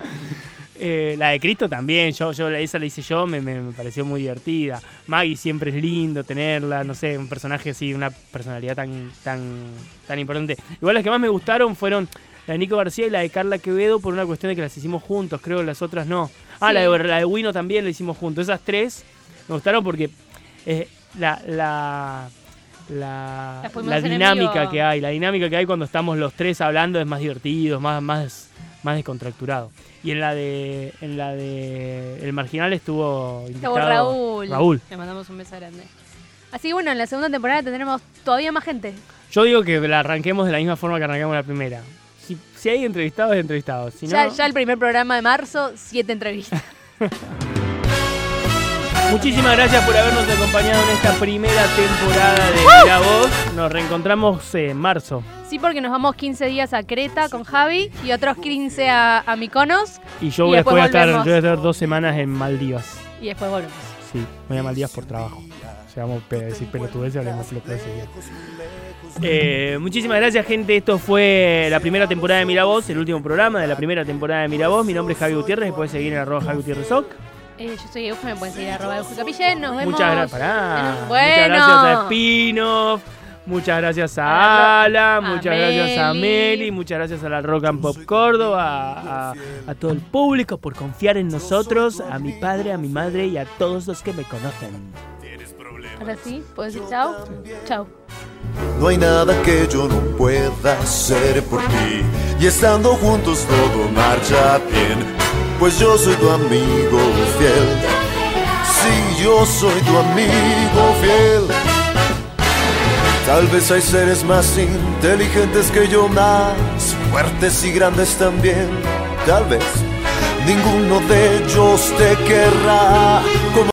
Eh, la de Cristo también, yo, yo esa la hice yo, me, me- me pareció muy divertida. Maggie siempre es lindo tenerla, no sé, un personaje así, una personalidad tan, tan, tan importante. Igual las que más me gustaron fueron la de Nico García y la de Carla Quevedo por una cuestión de que las hicimos juntos, creo las otras no. Ah, Sí. la, de, la de Wino también la hicimos juntos. Esas tres me gustaron porque eh, la, la, la, dinámica que hay, la dinámica que hay cuando estamos los tres hablando es más divertido, más, más, más descontracturado. Y en la de en la de El Marginal estuvo Estuvo invitado Raúl. Raúl. Le mandamos un beso grande. Así que bueno, en la segunda temporada tendremos todavía más gente. Yo digo que la arranquemos de la misma forma que arrancamos la primera. Si, si hay entrevistados, entrevistados. Si no, Ya, ya el primer programa de marzo, siete entrevistas. Muchísimas gracias por habernos acompañado en esta primera temporada de Mira Vos. Nos reencontramos en marzo. Sí, porque nos vamos 15 días a Creta con Javi y otros 15 a, a Mykonos Y yo Y voy, después voy a estar, yo voy a estar dos semanas en Maldivas. y después volvemos. Sí, voy a Maldivas por trabajo. O sea, vamos a decir pelotudeces, hablemos pelotudeces. Eh, muchísimas gracias, gente. Esto fue la primera temporada de Mira Vos, el último programa de la primera temporada de Mira Vos. Mi nombre es Javi Gutiérrez, puedes seguir en arroba Javi Gutiérrez Soc. Eh, yo soy Euge, me pueden seguir arroba Euge Capillén. Nos vemos. Muchas gracias, pará. un- Muchas Bueno. gracias a Spinoff. Muchas gracias A a la Ala, muchas a gracias a Meli. Muchas gracias a la Rock and Pop Córdoba, a, todo el público por confiar en nosotros, a mi padre, a mi madre y a todos los que me conocen. Ahora sí, ¿puedo decir chao? Chao. No hay nada que yo no pueda hacer por ti. Y estando juntos todo marcha bien. Pues yo soy tu amigo fiel. Sí, yo soy tu amigo fiel. Tal vez hay seres más inteligentes que yo, más fuertes y grandes también. Tal vez ninguno de ellos te querrá.